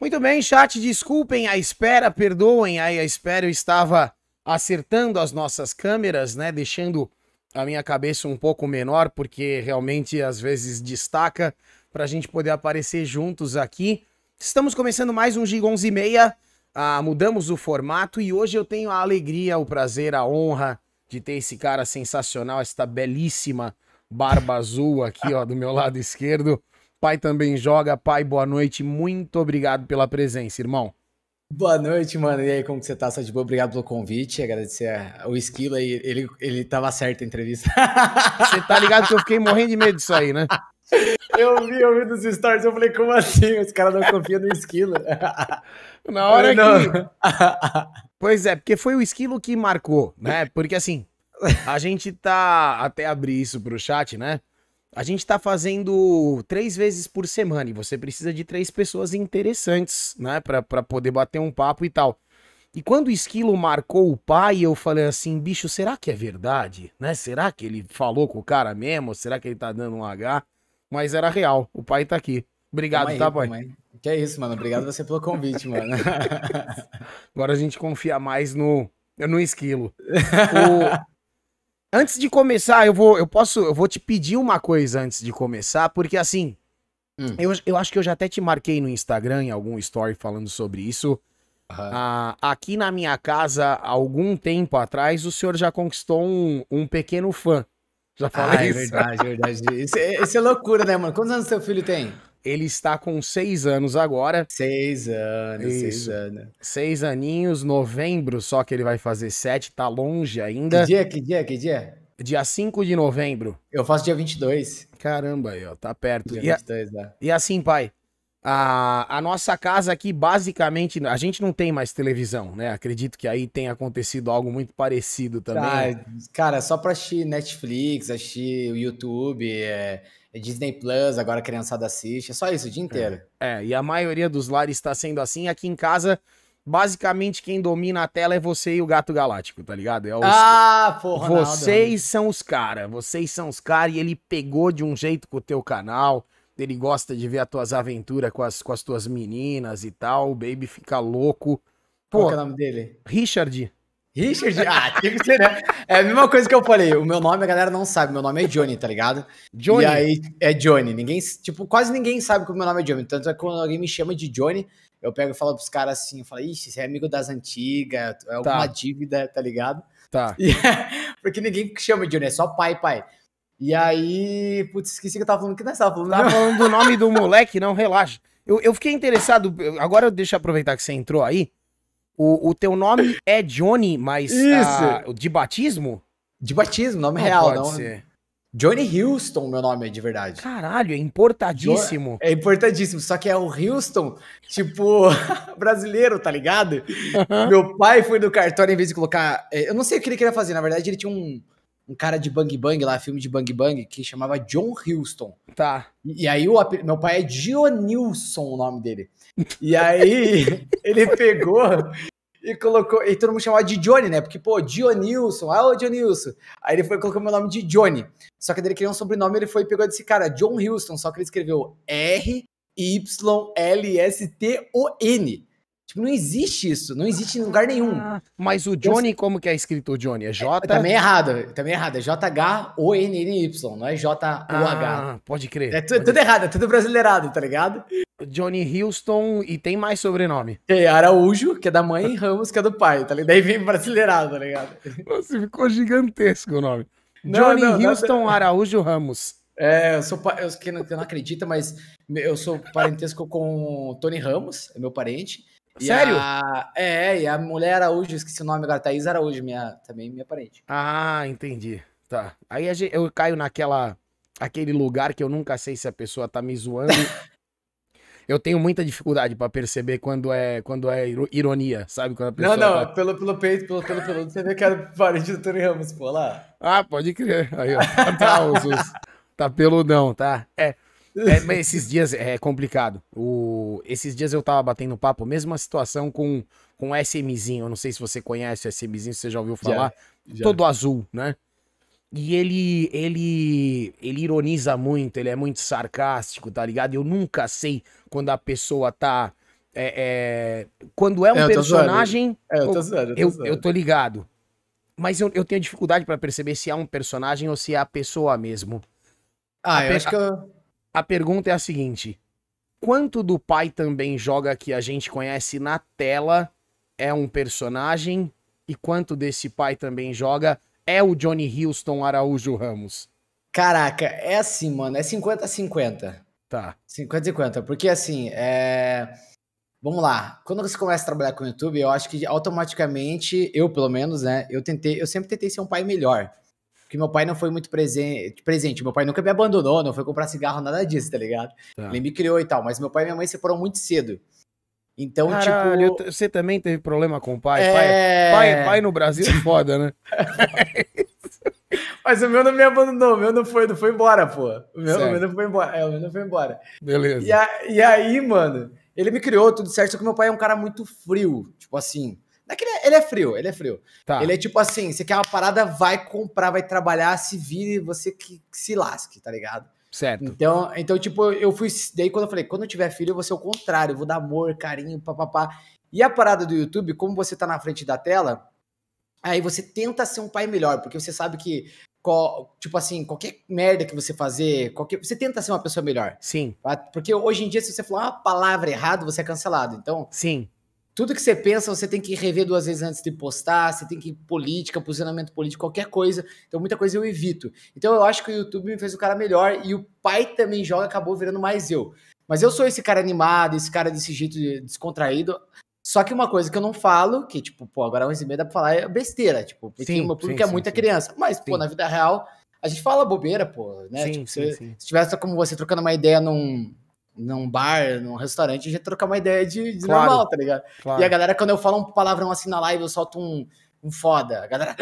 Muito bem, chat, desculpem a espera, perdoem aí a espera, eu estava acertando as nossas câmeras, né, deixando a minha cabeça um pouco menor, porque realmente às vezes destaca para a gente poder aparecer juntos aqui. Estamos começando mais um Giga 11 e meia, ah, mudamos o formato e hoje eu tenho a alegria, o prazer, a honra de ter esse cara sensacional, esta belíssima barba azul aqui, ó, do meu lado esquerdo. Pai também joga. Pai, boa noite. Muito obrigado pela presença, irmão. Boa noite, mano. E aí, como que você tá? Só de boa? Obrigado pelo convite. Agradecer o Esquilo aí. Ele, ele tava certo a entrevista. Você tá ligado que eu fiquei morrendo de medo disso aí, né? Eu vi, eu vi dos stories, eu falei, como assim? Os caras não confiam no Esquilo. Na hora que... Pois é, porque foi o Esquilo que marcou, né? Porque assim, a gente tá... Até abrir isso pro chat, né? A gente tá fazendo três vezes por semana e você precisa de três pessoas interessantes, né? Pra, pra poder bater um papo e tal. E quando o Esquilo marcou o pai, eu falei assim, bicho, será que é verdade? Né? Será que ele falou com o cara mesmo? Será que ele tá dando um H? Mas era real, o pai tá aqui. Obrigado, aí, tá, pai? Que é isso, mano. Obrigado você pelo convite, mano. Agora a gente confia mais no, no esquilo. O, Antes de começar, eu vou, eu posso, eu vou te pedir uma coisa antes de começar, porque assim, hum. eu, eu acho que eu já até te marquei no Instagram em algum story falando sobre isso. Uhum. Ah, aqui na minha casa, algum tempo atrás, o senhor já conquistou um, um pequeno fã. Já falei ah, é isso? É verdade, é verdade. Isso, é, isso é loucura, né, mano? Quantos anos seu filho tem? Ele está com seis anos agora. Seis anos, Isso. seis anos. Seis aninhos, novembro, só que ele vai fazer sete, tá longe ainda. Que dia, que dia, que dia? Dia 5 de novembro. Eu faço dia 22. Caramba aí, ó, tá perto. Dia e, 22, a... e assim, pai, a, a nossa casa aqui, basicamente, a gente não tem mais televisão, né? Acredito que aí tenha acontecido algo muito parecido também. Ah, cara, só pra assistir Netflix, assistir o YouTube, é Disney Plus, agora a criançada assiste, é só isso o dia inteiro. É, é, e a maioria dos lares está sendo assim. Aqui em casa, basicamente quem domina a tela é você e o Gato Galáctico, tá ligado? É os... Ah, porra, Vocês são os caras, vocês são os caras e ele pegou de um jeito com o teu canal. Ele gosta de ver as tuas aventuras com as, com as tuas meninas e tal. O baby fica louco. Pô, Qual é o nome dele? Richard. Richard? Ah, tem que ser, né? É a mesma coisa que eu falei. O meu nome a galera não sabe. Meu nome é Johnny, tá ligado? Johnny. E aí é Johnny. Ninguém, tipo, quase ninguém sabe que o meu nome é Johnny. Tanto é que quando alguém me chama de Johnny, eu pego e falo pros caras assim, eu falo, ixi, você é amigo das antigas, é alguma tá. dívida, tá ligado? Tá. E, porque ninguém chama de Johnny, é só pai, pai. E aí, putz, esqueci que eu tava falando. Que nós tava falando? Tava falando do nome do moleque, não, relaxa. Eu, eu fiquei interessado, agora deixa eu aproveitar que você entrou aí. O, o teu nome é Johnny, mas uh, de batismo? De batismo, nome não real, pode não. Ser. Johnny Houston, meu nome é de verdade. Caralho, é importadíssimo. É importadíssimo, só que é o Houston, tipo, brasileiro, tá ligado? Meu pai foi no cartório, em vez de colocar. É, eu não sei o que ele queria fazer, na verdade, ele tinha um, um cara de Bang Bang lá, filme de Bang Bang, que chamava John Houston. Tá. E, e aí o meu pai é Dionilson, o nome dele. E aí ele pegou e colocou. E todo mundo chamava de Johnny, né? Porque, pô, Dionilson, ah, ô Dionilson. Aí ele foi colocou meu nome de Johnny. Só que ele queria um sobrenome, ele foi e pegou desse cara, John Houston, só que ele escreveu R-Y-L-S-T-O-N. Tipo, não existe isso, não existe em lugar nenhum. Ah, mas o Johnny, como que é escrito o Johnny? É J? É, também é errado, também é errado. É J-H-O-N-N-Y, não é J-O-H. Ah, pode crer. É tu, pode tudo crer. errado, é tudo brasileirado, tá ligado? Johnny Houston e tem mais sobrenome. Tem Araújo, que é da mãe, e Ramos, que é do pai, tá ligado? Daí vem brasileirado, tá ligado? Nossa, ficou gigantesco o nome. Não, Johnny não, Houston nada... Araújo Ramos. É, eu sou eu, que não, que não acredita, mas eu sou parentesco com Tony Ramos, é meu parente. Sério? A, é, e a mulher Araújo, esqueci o nome agora, Thaís Araújo, minha, também minha parente. Ah, entendi. Tá. Aí eu caio naquela aquele lugar que eu nunca sei se a pessoa tá me zoando eu tenho muita dificuldade para perceber quando é, quando é ironia, sabe? Quando a pessoa não, não, tá... pelo, pelo peito, pelo, pelo peludo, você vê que era parente do Tony Ramos, pô, lá. Ah, pode crer. Aí, ó. Tá, os, tá peludão, tá? É. É, esses dias é complicado. O, esses dias eu tava batendo papo, mesma situação com, com o SMzinho. Eu não sei se você conhece o SMzinho, se você já ouviu falar. Já, já. Todo azul, né? E ele, ele, ele ironiza muito, ele é muito sarcástico, tá ligado? Eu nunca sei quando a pessoa tá É, é, quando é um é, personagem. É, eu, tô zoando, eu, tô eu, eu tô ligado. Mas eu, eu tenho dificuldade para perceber se é um personagem ou se é a pessoa mesmo. Ah, a eu acho que eu... A pergunta é a seguinte: quanto do pai também joga que a gente conhece na tela é um personagem e quanto desse pai também joga é o Johnny Houston Araújo Ramos? Caraca, é assim, mano, é 50-50. Tá. 50-50, porque assim, é... Vamos lá. Quando você começa a trabalhar com o YouTube, eu acho que automaticamente, eu pelo menos, né, eu tentei, eu sempre tentei ser um pai melhor. Porque meu pai não foi muito presente, presente. Meu pai nunca me abandonou, não foi comprar cigarro, nada disso, tá ligado? Tá. Ele me criou e tal, mas meu pai e minha mãe se foram muito cedo. Então, Caralho, tipo. Você também teve problema com o pai? É... Pai, pai, pai no Brasil é foda, né? Mas o meu não me abandonou, o meu não foi, não foi embora, pô. O meu, o meu não foi embora. É, o meu não foi embora. Beleza. E, a, e aí, mano, ele me criou tudo certo, só que meu pai é um cara muito frio. Tipo assim. É que ele, é, ele é frio, ele é frio. Tá. Ele é tipo assim: você quer uma parada, vai comprar, vai trabalhar, se vire, você que, que se lasque, tá ligado? Certo. Então, então, tipo, eu fui. Daí, quando eu falei, quando eu tiver filho, eu vou ser o contrário, eu vou dar amor, carinho, papapá. E a parada do YouTube, como você tá na frente da tela, aí você tenta ser um pai melhor, porque você sabe que, tipo assim, qualquer merda que você fazer, qualquer, você tenta ser uma pessoa melhor. Sim. Porque hoje em dia, se você falar uma palavra errada, você é cancelado. Então. Sim tudo que você pensa, você tem que rever duas vezes antes de postar, você tem que ir política, posicionamento político, qualquer coisa. Então, muita coisa eu evito. Então, eu acho que o YouTube me fez o cara melhor e o pai também joga, acabou virando mais eu. Mas eu sou esse cara animado, esse cara desse jeito descontraído. Só que uma coisa que eu não falo, que, tipo, pô, agora 11 e meia dá pra falar, é besteira, tipo, porque sim, o meu público sim, é muita sim, criança. Mas, pô, na vida real, a gente fala bobeira, pô, né? Sim, tipo, sim, se, se tivesse como você trocando uma ideia num num bar, num restaurante, a gente trocar uma ideia de, de claro, normal, tá ligado? Claro. E a galera, quando eu falo um palavrão assim na live, eu solto um, um foda. A galera.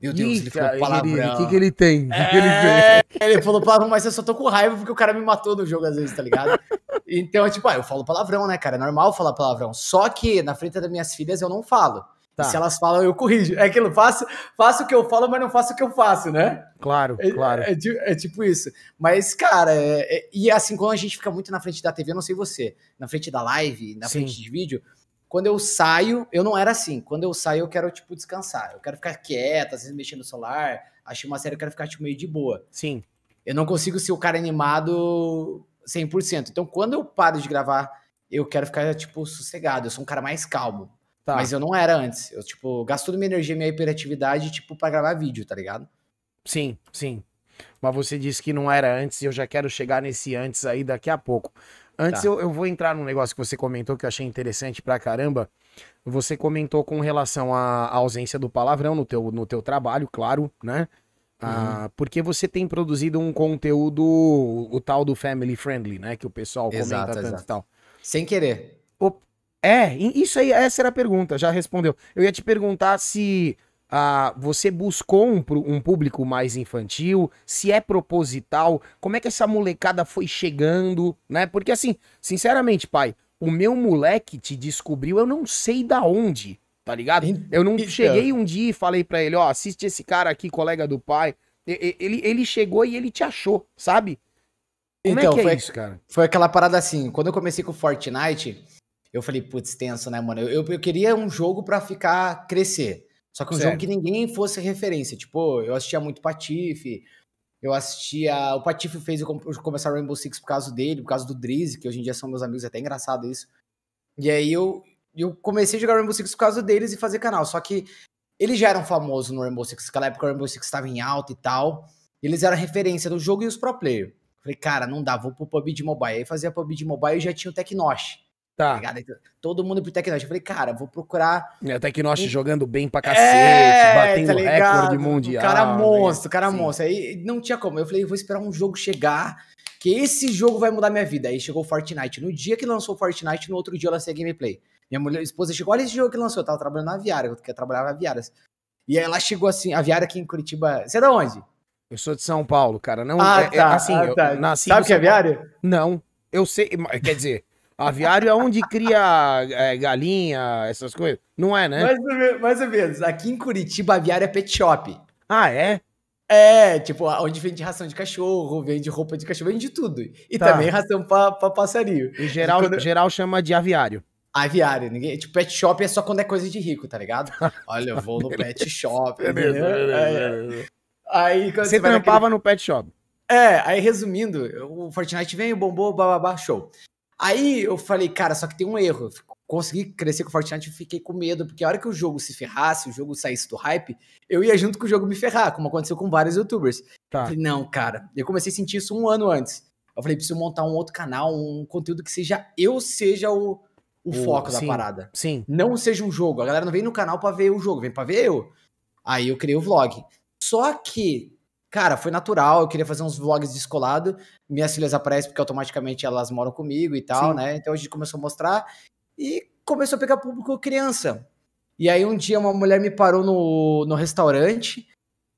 Meu Deus, Ih, ele falou palavrão. O que, que ele tem? É, que ele, ele falou palavrão, mas eu só tô com raiva porque o cara me matou no jogo às vezes, tá ligado? então, tipo, ah, eu falo palavrão, né, cara? É normal falar palavrão. Só que na frente das minhas filhas eu não falo. Tá. se elas falam, eu corrijo. É aquilo, faço, faço o que eu falo, mas não faço o que eu faço, né? Claro, é, claro. É, é, é, tipo isso. Mas, cara, é, é, e assim, quando a gente fica muito na frente da TV, eu não sei você, na frente da live, na Sim. frente de vídeo, quando eu saio, eu não era assim. Quando eu saio, eu quero, tipo, descansar. Eu quero ficar quieto, às vezes mexer no celular, achei uma série, eu quero ficar, tipo, meio de boa. Sim. Eu não consigo ser o cara animado 100%. Então, quando eu paro de gravar, eu quero ficar, tipo, sossegado. Eu sou um cara mais calmo. Tá. Mas eu não era antes. Eu, tipo, gasto toda minha energia, minha hiperatividade, tipo, pra gravar vídeo, tá ligado? Sim, sim. Mas você disse que não era antes e eu já quero chegar nesse antes aí daqui a pouco. Antes tá. eu, eu vou entrar num negócio que você comentou que eu achei interessante pra caramba. Você comentou com relação à ausência do palavrão no teu, no teu trabalho, claro, né? Ah, uhum. Ah, porque você tem produzido um conteúdo, o tal do family friendly, né? Que o pessoal exato, comenta tanto exato. e tal. Sem querer. O, é, isso aí, essa era a pergunta, já respondeu. Eu ia te perguntar se ah, você buscou um, um, público mais infantil, se é proposital, como é que essa molecada foi chegando, né? Porque assim, sinceramente, pai, o meu moleque te descobriu, eu não sei da onde, tá ligado? Eu não cheguei um dia e falei pra ele, ó, assiste esse cara aqui, colega do pai. Ele, ele chegou e ele te achou, sabe? Como é então, é é foi, isso, cara? Foi aquela parada assim, quando eu comecei com Fortnite, eu falei, putz, tenso, né, mano? Eu, eu queria um jogo para ficar crescer. Só que um certo. jogo que ninguém fosse referência. Tipo, eu assistia muito Patife, eu assistia. O Patife fez eu começar Rainbow Six por causa dele, por causa do Drizzy, que hoje em dia são meus amigos, é até engraçado isso. E aí eu, eu comecei a jogar Rainbow Six por causa deles e fazer canal. Só que eles já eram famosos no Rainbow Six, naquela época o Rainbow Six estava em alta e tal. E eles eram referência do jogo e os pro player. Falei, cara, não dá, vou pro PUBG Mobile. Aí fazia PUBG Mobile e já tinha o Tecnosh. Tá. tá todo mundo pro Tecnosh. Eu falei, cara, vou procurar. É, o Tecnosh um... jogando bem pra cacete, é, batendo tá recorde mundial. Cara monstro, cara Sim. monstro. Aí não tinha como. Eu falei, vou esperar um jogo chegar, que esse jogo vai mudar minha vida. Aí chegou o Fortnite. No dia que lançou o Fortnite, no outro dia eu lancei a gameplay. Minha mulher, esposa chegou, olha esse jogo que lançou. Eu tava trabalhando na Aviária, eu trabalhava na Aviária. E aí ela chegou assim, a Aviária aqui em Curitiba. Você é da onde? Eu sou de São Paulo, cara. Não, ah, é, é tá, é, assim, ah, tá. nasci Sabe o que é Aviária? Não. Eu sei, quer dizer, Aviário é onde cria é, galinha, essas coisas. Não é, né? Mais ou, menos, mais ou menos. Aqui em Curitiba, aviário é pet shop. Ah, é? É, tipo, onde vende ração de cachorro, vende roupa de cachorro, vende tudo. E tá. também ração pra, pra passarinho. E geral, quando... geral chama de aviário. Aviário, ninguém. Tipo, pet shop é só quando é coisa de rico, tá ligado? Olha, eu vou no pet shop. beleza, beleza. Aí, você, você trampava naquele... no pet shop. É, aí resumindo, o Fortnite vem, bombou, bababá, show. Aí eu falei, cara, só que tem um erro. Consegui crescer com o Fortnite e fiquei com medo, porque a hora que o jogo se ferrasse, o jogo saísse do hype, eu ia junto com o jogo me ferrar, como aconteceu com vários youtubers. Tá. Eu falei, não, cara, eu comecei a sentir isso um ano antes. Eu falei, preciso montar um outro canal, um conteúdo que seja eu seja o, o, o foco sim, da parada. Sim. Não seja um jogo. A galera não vem no canal para ver o jogo, vem para ver eu. Aí eu criei o vlog. Só que Cara, foi natural, eu queria fazer uns vlogs descolado. Minhas filhas aparecem porque automaticamente elas moram comigo e tal, Sim. né? Então a gente começou a mostrar e começou a pegar público criança. E aí um dia uma mulher me parou no, no restaurante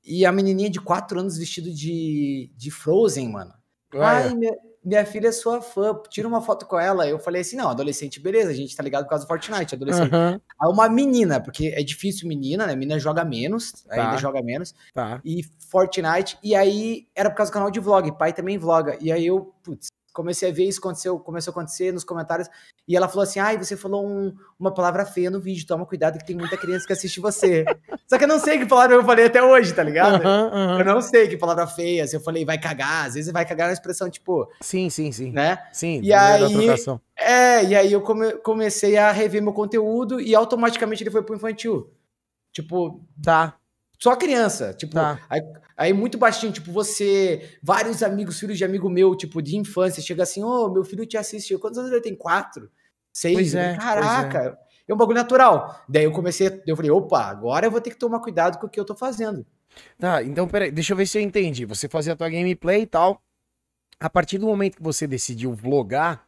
e a menininha de 4 anos vestido de, de Frozen, mano. Ai, minha, minha filha é sua fã, tira uma foto com ela. Eu falei assim, não, adolescente, beleza, a gente tá ligado por causa do Fortnite, adolescente. Uhum. Aí uma menina, porque é difícil menina, né? Menina joga menos, tá. ainda joga menos. Tá. E Fortnite, e aí era por causa do canal de vlog, pai também vloga. E aí eu, putz, comecei a ver isso aconteceu, começou a acontecer nos comentários. E ela falou assim: ai, você falou um, uma palavra feia no vídeo, toma cuidado que tem muita criança que assiste você. Só que eu não sei que palavra eu falei até hoje, tá ligado? Uhum, uhum. Eu não sei que palavra feia. Se eu falei vai cagar, às vezes vai cagar na expressão, tipo. Sim, sim, sim. Né? Sim, e aí. É, e aí eu come, comecei a rever meu conteúdo e automaticamente ele foi pro infantil. Tipo. Tá. Só criança. Tipo, tá. aí, Aí muito baixinho, tipo, você, vários amigos, filhos de amigo meu, tipo, de infância, chega assim, ô, oh, meu filho te assistiu. Quantos anos ele tem? Quatro? Seis? Pois é, Caraca, é. é. um bagulho natural. Daí eu comecei, eu falei, opa, agora eu vou ter que tomar cuidado com o que eu tô fazendo. Tá, então peraí, deixa eu ver se eu entendi. Você fazia a tua gameplay e tal. A partir do momento que você decidiu vlogar,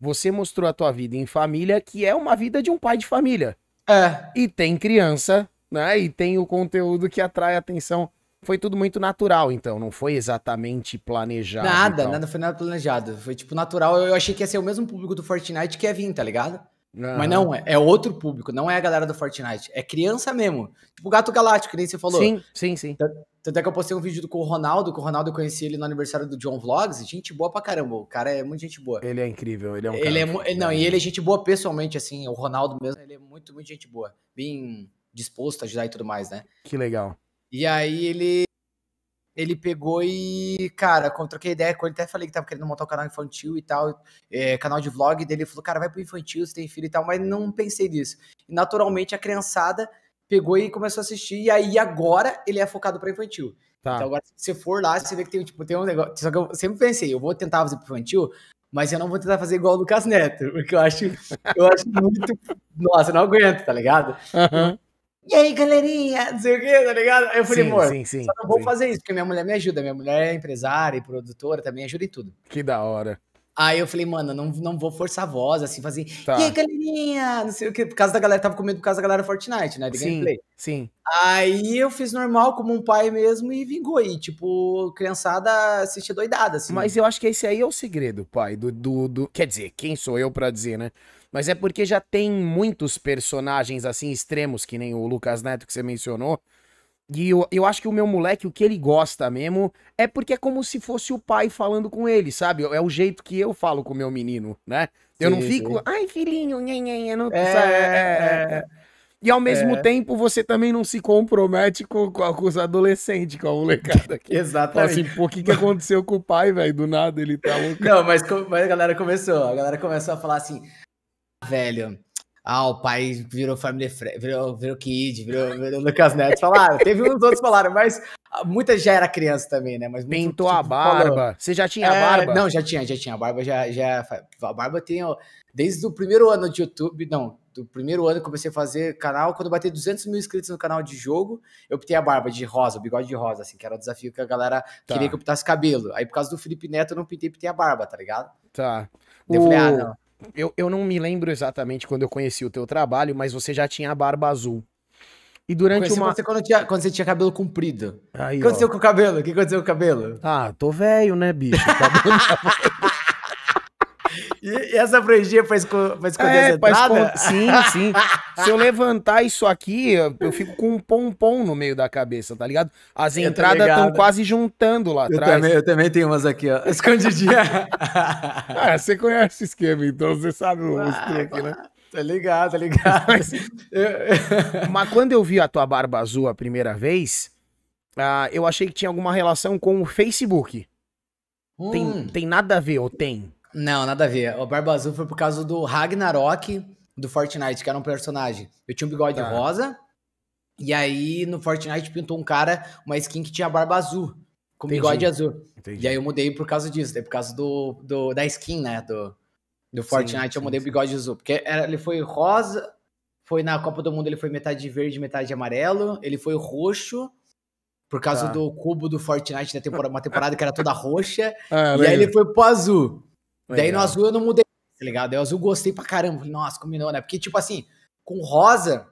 você mostrou a tua vida em família, que é uma vida de um pai de família. É. E tem criança, né? E tem o conteúdo que atrai atenção foi tudo muito natural, então, não foi exatamente planejado. Nada, nada foi nada planejado. Foi tipo natural. Eu achei que ia ser o mesmo público do Fortnite que ia vir, tá ligado? Uhum. Mas não, é, é, outro público, não é a galera do Fortnite. É criança mesmo. Tipo o Gato Galáctico, que nem você falou. Sim, sim, sim. Tanto é que eu postei um vídeo com o Ronaldo, que o Ronaldo eu conheci ele no aniversário do John Vlogs. Gente boa pra caramba. O cara é muito gente boa. Ele é incrível, ele é um ele é Não, e ele é gente boa pessoalmente, assim. O Ronaldo mesmo, ele é muito, muito gente boa. Bem disposto a ajudar e tudo mais, né? Que legal. E aí ele ele pegou e, cara, quando troquei ideia com ele, até falei que tava querendo montar um canal infantil e tal, é, canal de vlog, dele falou, cara, vai pro infantil, você tem filho e tal, mas não pensei nisso. E naturalmente a criançada pegou e começou a assistir, e aí agora ele é focado para infantil. Tá. Então agora, se você for lá, você vê que tem, tipo, tem um negócio. Só que eu sempre pensei, eu vou tentar fazer pro infantil, mas eu não vou tentar fazer igual o Lucas Neto, porque eu acho, eu acho muito. Nossa, eu não aguento, tá ligado? Uhum. E aí, galerinha? Não sei o quê, tá ligado? Aí eu falei, sim, amor, sim, sim, só não vou sim. fazer isso, porque minha mulher me ajuda. Minha mulher é empresária e produtora, também ajuda em tudo. Que da hora. Aí eu falei, mano, não, não vou forçar a voz, assim, fazer. Tá. E aí, galerinha? Não sei o que. Por causa da galera, tava com medo por causa da galera Fortnite, né? De sim, gameplay. Sim. Aí eu fiz normal, como um pai mesmo, e vingou. E, tipo, criançada assistia doidada, assim. Mas eu acho que esse aí é o segredo, pai. Do, do, do... Quer dizer, quem sou eu pra dizer, né? Mas é porque já tem muitos personagens assim extremos, que nem o Lucas Neto que você mencionou. E eu, eu acho que o meu moleque, o que ele gosta mesmo, é porque é como se fosse o pai falando com ele, sabe? É o jeito que eu falo com o meu menino, né? Eu sim, não fico, sim. ai filhinho, nhen, nhen, não... É, é, é, é. E ao mesmo é. tempo você também não se compromete com, com, com os adolescentes, com a molecada aqui. Exatamente. Fala assim, pô, o que, que aconteceu com o pai, velho? Do nada ele tá louco. Não, mas, mas a galera começou, a galera começou a falar assim, velho. Ah, o pai virou family virou, virou kid, virou, virou Lucas Neto. Falaram, teve uns outros falaram, mas muita já era criança também, né? Mas Pintou muito, a tipo, barba. Falou. Você já tinha é, barba? Não, já tinha, já tinha. A barba já, já. A barba tem. Desde o primeiro ano de YouTube, não, do primeiro ano que comecei a fazer canal, quando eu bati 200 mil inscritos no canal de jogo, eu pintei a barba de rosa, o bigode de rosa, assim, que era o desafio que a galera tá. queria que eu pintasse cabelo. Aí por causa do Felipe Neto eu não pintei, pintei a barba, tá ligado? Tá. Eu o... falei, ah, não. Eu, eu não me lembro exatamente quando eu conheci o teu trabalho, mas você já tinha a barba azul. E durante uma. Você quando, tinha, quando você tinha cabelo comprido. Aí, o que aconteceu ó. com o cabelo? O que aconteceu com o cabelo? Ah, tô velho, né, bicho? E, essa franjinha pra, esco pra esconder é, as? Sim, sim. Se eu levantar isso aqui, eu fico com um pompom no meio da cabeça, tá ligado? As entradas estão quase juntando lá eu atrás. Também, eu também tenho umas aqui, ó. Escondidinha. ah, você conhece o esquema, então você sabe o ah, truque, né? Tá ligado, tá ligado. Mas, mas quando eu vi a tua barba azul a primeira vez, uh, eu achei que tinha alguma relação com o Facebook. Hum. Tem, tem nada a ver, ou tem? Não, nada a ver. O Barba Azul foi por causa do Ragnarok do Fortnite, que era um personagem. Eu tinha um bigode tá. rosa, e aí no Fortnite pintou um cara, uma skin que tinha barba azul, com Entendi. bigode azul. Entendi. E aí eu mudei por causa disso, daí por causa do, do da skin, né, do, do Fortnite, sim, eu mudei sim, o bigode azul. Porque era, ele foi rosa, foi na Copa do Mundo, ele foi metade verde, metade amarelo, ele foi roxo, por causa tá. do cubo do Fortnite da temporada, uma temporada que era toda roxa. Ah, e aí ele foi pro azul. Legal. Daí no azul eu não mudei, tá ligado? Daí o azul gostei pra caramba. Falei, nossa, combinou, né? Porque, tipo assim, com rosa,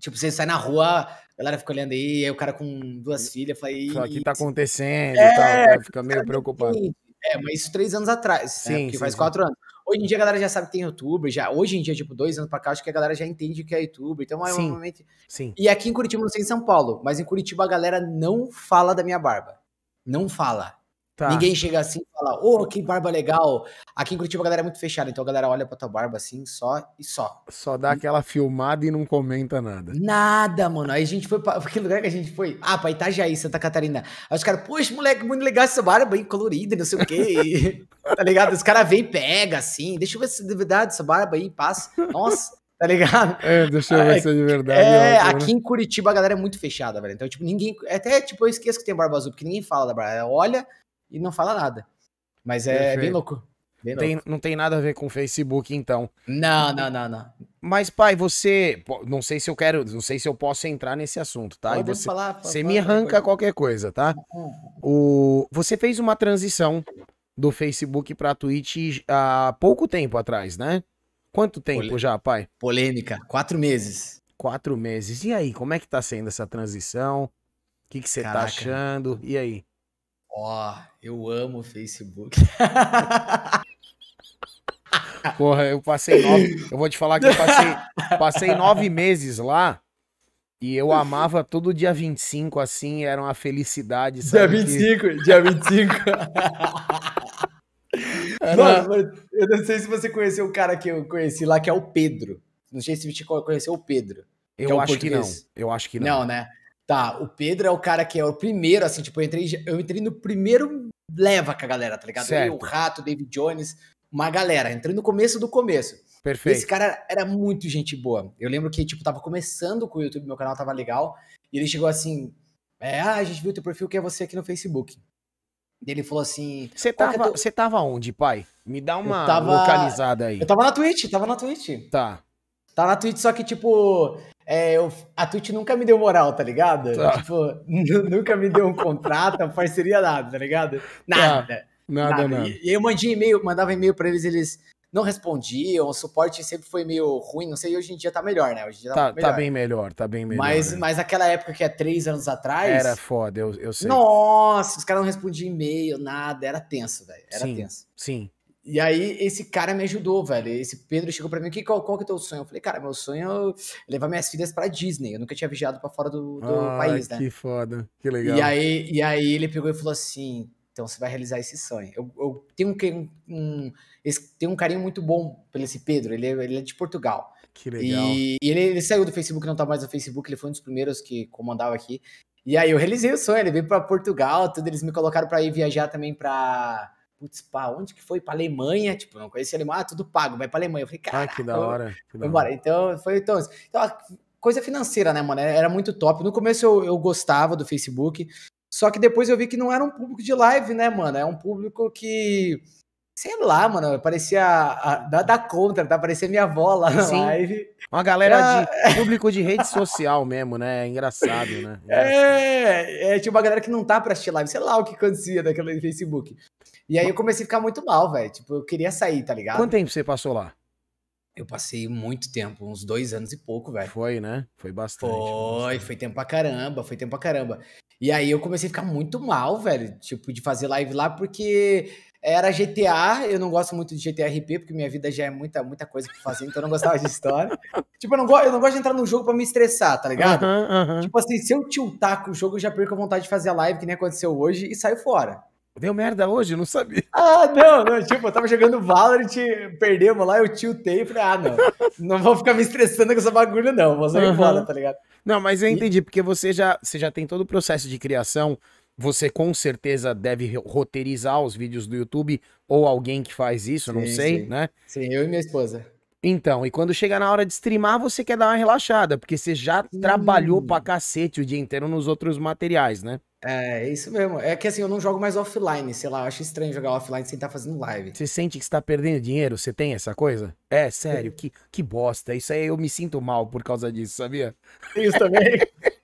tipo, você sai na rua, a galera fica olhando aí, aí o cara com duas filhas, falei. O que tá acontecendo é, e tal, fica meio preocupado. É, mas isso três anos atrás, né? sim, né? Porque sim, faz sim. quatro anos. Hoje em dia a galera já sabe que tem youtuber, já, hoje em dia, tipo, dois anos pra cá, acho que a galera já entende que é youtuber. Então, é um momento. Sim. E aqui em Curitiba, não sei em São Paulo, mas em Curitiba a galera não fala da minha barba. Não fala. Tá. Ninguém chega assim e fala, ô, oh, que barba legal. Aqui em Curitiba a galera é muito fechada, então a galera olha pra tua barba assim, só e só. Só dá aquela filmada e não comenta nada. Nada, mano. Aí a gente foi pra. Que lugar que a gente foi? Ah, pra Itajaí, Santa Catarina. Aí os caras, poxa, moleque, muito legal essa barba aí, colorida, não sei o quê. tá ligado? Os caras vêm e pegam assim, deixa eu ver se é de verdade essa barba aí, passa. Nossa. Tá ligado? É, deixa eu ver se é de verdade. É, é aqui em Curitiba a galera é muito fechada, velho. Então, tipo, ninguém. Até, tipo, eu esqueço que tem barba azul, porque ninguém fala da barba. Olha, e não fala nada. Mas é Perfeito. bem louco. Bem tem, louco. Não tem nada a ver com o Facebook, então. Não, não, não, não. Mas, pai, você. Não sei se eu quero. Não sei se eu posso entrar nesse assunto, tá? Pode você, falar. Pode você falar, me arranca qualquer coisa, tá? O, você fez uma transição do Facebook pra Twitch há pouco tempo atrás, né? Quanto tempo já, pai? Polêmica. Quatro meses. Quatro meses. E aí, como é que tá sendo essa transição? O que, que você tá achando? E aí? Ó, oh, eu amo o Facebook. Porra, eu passei nove. Eu vou te falar que eu passei, passei nove meses lá. E eu amava todo dia 25, assim, era uma felicidade. Sabe? Dia 25, que... dia 25. era... mano, eu não sei se você conheceu o cara que eu conheci lá, que é o Pedro. Não sei se você conheceu o Pedro. Eu é acho português. que não. Eu acho que não. Não, né? Tá, o Pedro é o cara que é o primeiro, assim, tipo, eu entrei, eu entrei no primeiro leva com a galera, tá ligado? Certo. Eu, o Rato, David Jones, uma galera. Entrei no começo do começo. Perfeito. Esse cara era muito gente boa. Eu lembro que, tipo, tava começando com o YouTube, meu canal tava legal. E ele chegou assim: é, ah, a gente viu teu perfil que é você aqui no Facebook. E ele falou assim. Você tava, é tava onde, pai? Me dá uma tava, localizada aí. Eu tava na Twitch, tava na Twitch. Tá. Tá na Twitch, só que, tipo, é, eu, a Twitch nunca me deu moral, tá ligado? Tá. Tipo, nunca me deu um contrato, uma parceria, nada, tá ligado? Nada. Tá. Nada, nada. nada. E, e eu mandei e-mail, mandava e-mail pra eles, eles não respondiam, o suporte sempre foi meio ruim, não sei, hoje em dia tá melhor, né? Hoje em dia tá, tá, tá bem melhor, tá bem melhor. Mas, né? mas aquela época que é três anos atrás. Era foda, eu, eu sei. Nossa, os caras não respondiam e-mail, nada, era tenso, velho. Era sim, tenso. Sim. E aí, esse cara me ajudou, velho. Esse Pedro chegou pra mim, que, qual, qual que é o teu sonho? Eu falei, cara, meu sonho é levar minhas filhas pra Disney. Eu nunca tinha viajado pra fora do, do ah, país, né? Que foda, que legal. E aí, e aí ele pegou e falou assim: então você vai realizar esse sonho. Eu, eu tenho um, um, tenho um carinho muito bom pelo esse Pedro, ele, é, ele é de Portugal. Que legal. E, e ele, ele, saiu do Facebook, não tá mais no Facebook, ele foi um dos primeiros que comandava aqui. E aí eu realizei o sonho, ele veio pra Portugal, tudo, eles me colocaram pra ir viajar também pra putz, pá, onde que foi? Pra Alemanha, tipo, não conhecia a Alemanha, ah, tudo pago, vai pra Alemanha. Eu falei, cara, ah, que da hora. Que da hora. Então, foi então, então, coisa financeira, né, mano? Era muito top. No começo eu, eu gostava do Facebook, só que depois eu vi que não era um público de live, né, mano? É um público que, sei lá, mano, parecia a, da, da contra, tá? Parecia minha avó lá na Sim. live. Uma galera de público de rede social mesmo, né? É engraçado, né? É, é, tipo uma galera que não tá pra assistir live, sei lá o que acontecia daquele Facebook. E aí eu comecei a ficar muito mal, velho. Tipo, eu queria sair, tá ligado? Quanto tempo você passou lá? Eu passei muito tempo, uns dois anos e pouco, velho. Foi, né? Foi bastante. Foi, bastante. foi tempo pra caramba, foi tempo pra caramba. E aí eu comecei a ficar muito mal, velho, tipo, de fazer live lá, porque era GTA, eu não gosto muito de GTA RP, porque minha vida já é muita, muita coisa pra fazer, então eu não gostava de história. tipo, eu não, gosto, eu não gosto de entrar no jogo pra me estressar, tá ligado? Uhum, uhum. Tipo assim, se eu tiltar com o jogo, eu já perco a vontade de fazer a live, que nem aconteceu hoje, e saio fora. Deu merda hoje, eu não sabia. Ah, não, não. Tipo, eu tava jogando Valorant, perdemos lá, eu tiltei e falei, ah, não. Não vou ficar me estressando com essa bagulho, não. Vou sair uhum. fora, tá ligado? Não, mas eu entendi, porque você já, você já tem todo o processo de criação. Você com certeza deve roteirizar os vídeos do YouTube, ou alguém que faz isso, sim, não sei, sim. né? Sim, eu e minha esposa. Então, e quando chega na hora de streamar, você quer dar uma relaxada, porque você já hum. trabalhou pra cacete o dia inteiro nos outros materiais, né? É, isso mesmo. É que assim, eu não jogo mais offline, sei lá, eu acho estranho jogar offline sem estar tá fazendo live. Você sente que está perdendo dinheiro? Você tem essa coisa? É, sério, que, que bosta. Isso aí eu me sinto mal por causa disso, sabia? Isso também.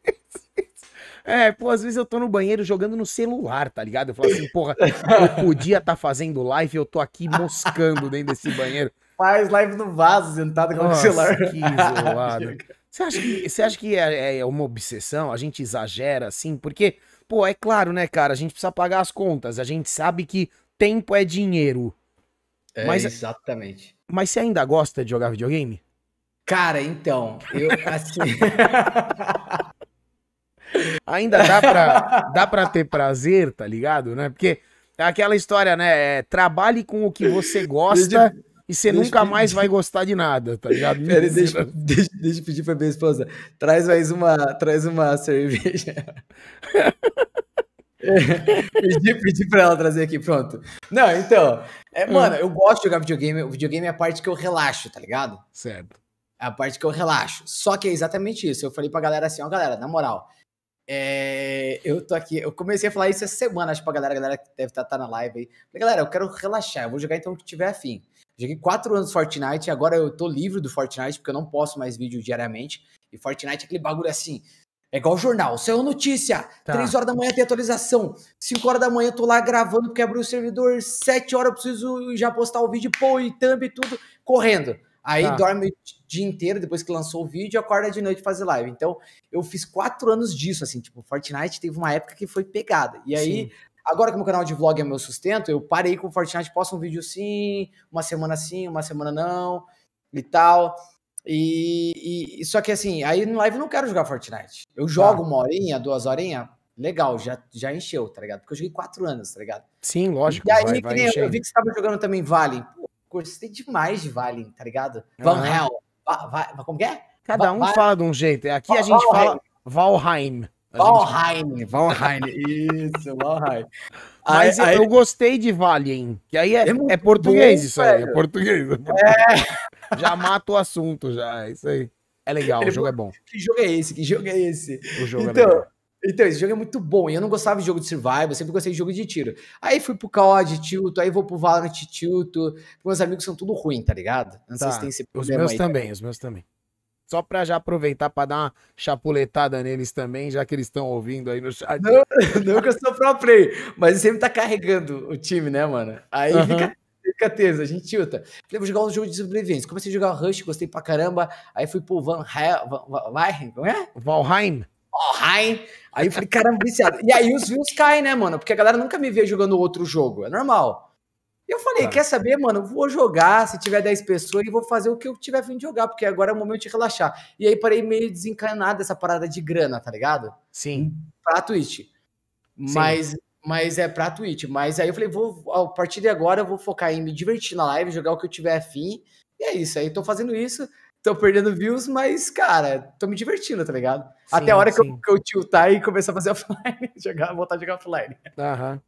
É, pô, às vezes eu tô no banheiro jogando no celular, tá ligado? Eu falo assim, porra, eu podia estar tá fazendo live, eu tô aqui moscando dentro desse banheiro. Faz live no vaso, sentado com o celular. Que isolado. Você acha que, você acha que é, é uma obsessão? A gente exagera assim? Porque Pô, é claro, né, cara? A gente precisa pagar as contas. A gente sabe que tempo é dinheiro. É, mas, exatamente. Mas você ainda gosta de jogar videogame? Cara, então, eu assim. ainda dá pra, dá pra ter prazer, tá ligado, né? Porque é aquela história, né? É, trabalhe com o que você gosta e você deixa nunca mais vai gostar de nada, tá ligado? Pera, deixa, deixa, deixa eu pedir pra minha esposa. Traz mais uma, traz uma cerveja. pedi, pedi pra ela trazer aqui, pronto. Não, então, é, hum. mano, eu gosto de jogar videogame. O videogame é a parte que eu relaxo, tá ligado? Certo. É a parte que eu relaxo. Só que é exatamente isso. Eu falei pra galera assim, ó, galera, na moral, é, eu tô aqui, eu comecei a falar isso essa semana, acho pra galera, a galera que deve estar tá, tá na live aí. Falei, galera, eu quero relaxar, eu vou jogar então o que tiver afim. Joguei quatro anos Fortnite, agora eu tô livre do Fortnite, porque eu não posto mais vídeo diariamente. E Fortnite é aquele bagulho assim, é igual jornal, saiu notícia, tá. 3 horas da manhã tem atualização, 5 horas da manhã eu tô lá gravando porque abriu o servidor, 7 horas eu preciso já postar o vídeo, pô, e thumb e tudo, correndo. Aí tá. dorme dia inteiro depois que lançou o vídeo, acorda de noite fazer live. Então, eu fiz quatro anos disso, assim, tipo, Fortnite teve uma época que foi pegada. E aí, Sim. agora que meu canal de vlog é meu sustento, eu parei com o Fortnite, posto um vídeo sim, uma semana sim, uma semana não, e tal. E, e, só que assim, aí no live eu não quero jogar Fortnite. Eu jogo tá. uma horinha, duas horinhas, legal, já, já encheu, tá ligado? Porque eu joguei quatro anos, tá ligado? Sim, lógico. E aí, vai, vai eu vi que você tava jogando também Valen. Pô, gostei demais de Valen, tá ligado? Van uhum. Hell. Va, va, como que é? Cada um fala de um jeito. Aqui a gente fala Valheim. Valheim, Valheim, isso, Valheim. Mas aí, eu, aí... gostei de Valheim, que aí é, é, é português bom, isso aí, é português. É. Já mata o assunto, já, é isso aí. É legal, Ele, o jogo é bom. Que jogo é esse? Que jogo é esse? O jogo é então, é legal. Então, esse jogo é muito bom. E eu não gostava de jogo de survival, eu sempre gostei de jogo de tiro. Aí fui pro COD, Tilto, aí vou pro Valorant, Tilto. Meus amigos são tudo ruim, tá ligado? Não tá. sei se tem esse problema Os meus aí, também, os meus também. Só pra já aproveitar pra dar uma chapuletada neles também, já que eles estão ouvindo aí no chat. Não, não que eu sou pro play, mas sempre tá carregando o time, né, mano? Aí uhum. fica, fica teso, a gente tilta. Falei, vou jogar um jogo de sobrevivência. Comecei a jogar o Rush, gostei pra caramba. Aí fui pro Van Valheim, como é? Valheim. Valheim. Aí eu falei, caramba, viciado. E aí os views caem, né, mano? Porque a galera nunca me vê jogando outro jogo, é normal. E eu falei, tá. quer saber, mano? Vou jogar, se tiver 10 pessoas, e vou fazer o que eu tiver fim de jogar, porque agora é o momento de relaxar. E aí parei meio desencanado dessa parada de grana, tá ligado? Sim. Pra Twitch. Mas, mas é pra Twitch. Mas aí eu falei, vou, a partir de agora eu vou focar em me divertir na live, jogar o que eu tiver afim. E é isso. Aí tô fazendo isso, tô perdendo views, mas, cara, tô me divertindo, tá ligado? Sim, Até a hora que eu, que eu tiltar e começar a fazer offline, jogar, voltar a jogar offline. Aham.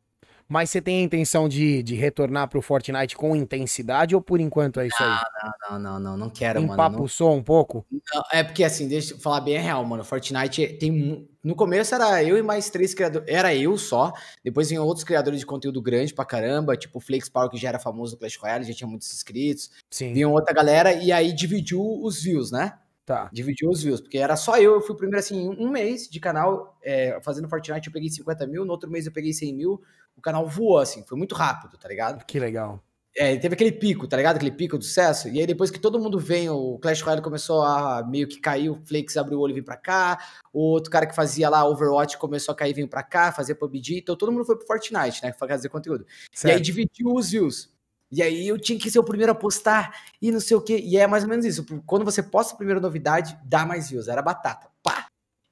Mas você tem a intenção de, de retornar pro Fortnite com intensidade ou por enquanto é isso aí? Não, não, não, não, não quero, mano. Empapuçou não... um pouco? Não, é porque assim, deixa eu falar bem a real, mano. Fortnite tem. No começo era eu e mais três criadores. Era eu só. Depois vinham outros criadores de conteúdo grande pra caramba, tipo o Flakes Power, que já era famoso no Clash Royale, já tinha muitos inscritos. Sim. Vinham outra galera e aí dividiu os views, né? Tá. Dividiu os views, porque era só eu, eu fui o primeiro assim, um mês de canal é, fazendo Fortnite, eu peguei 50 mil, no outro mês eu peguei 100 mil, o canal voou, assim, foi muito rápido, tá ligado? Que legal. É, teve aquele pico, tá ligado? Aquele pico do sucesso. E aí, depois que todo mundo vem, o Clash Royale começou a meio que cair, o Flakes abriu o olho e veio pra cá. O outro cara que fazia lá Overwatch começou a cair e veio pra cá, fazer PUBG. Então todo mundo foi pro Fortnite, né? Fazer conteúdo. Certo. E aí dividiu os views. E aí eu tinha que ser o primeiro a postar e não sei o quê. E é mais ou menos isso. Quando você posta a primeira novidade, dá mais views. Era batata.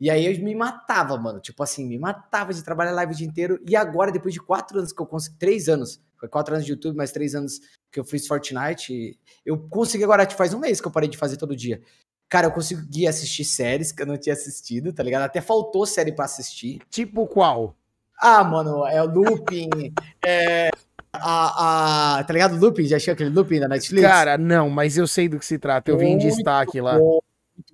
E aí eu me matava, mano. Tipo assim, me matava de trabalhar live o dia inteiro. E agora, depois de quatro anos que eu consegui. Três anos foi quatro anos de YouTube, mais três anos que eu fiz Fortnite. Eu consegui agora, tipo, faz um mês que eu parei de fazer todo dia. Cara, eu consegui assistir séries que eu não tinha assistido, tá ligado? Até faltou série para assistir. Tipo qual? Ah, mano, é o Looping, é a, a, tá ligado? Looping, já achei aquele Looping da Netflix? Cara, não, mas eu sei do que se trata, eu vi em destaque lá. Bom, muito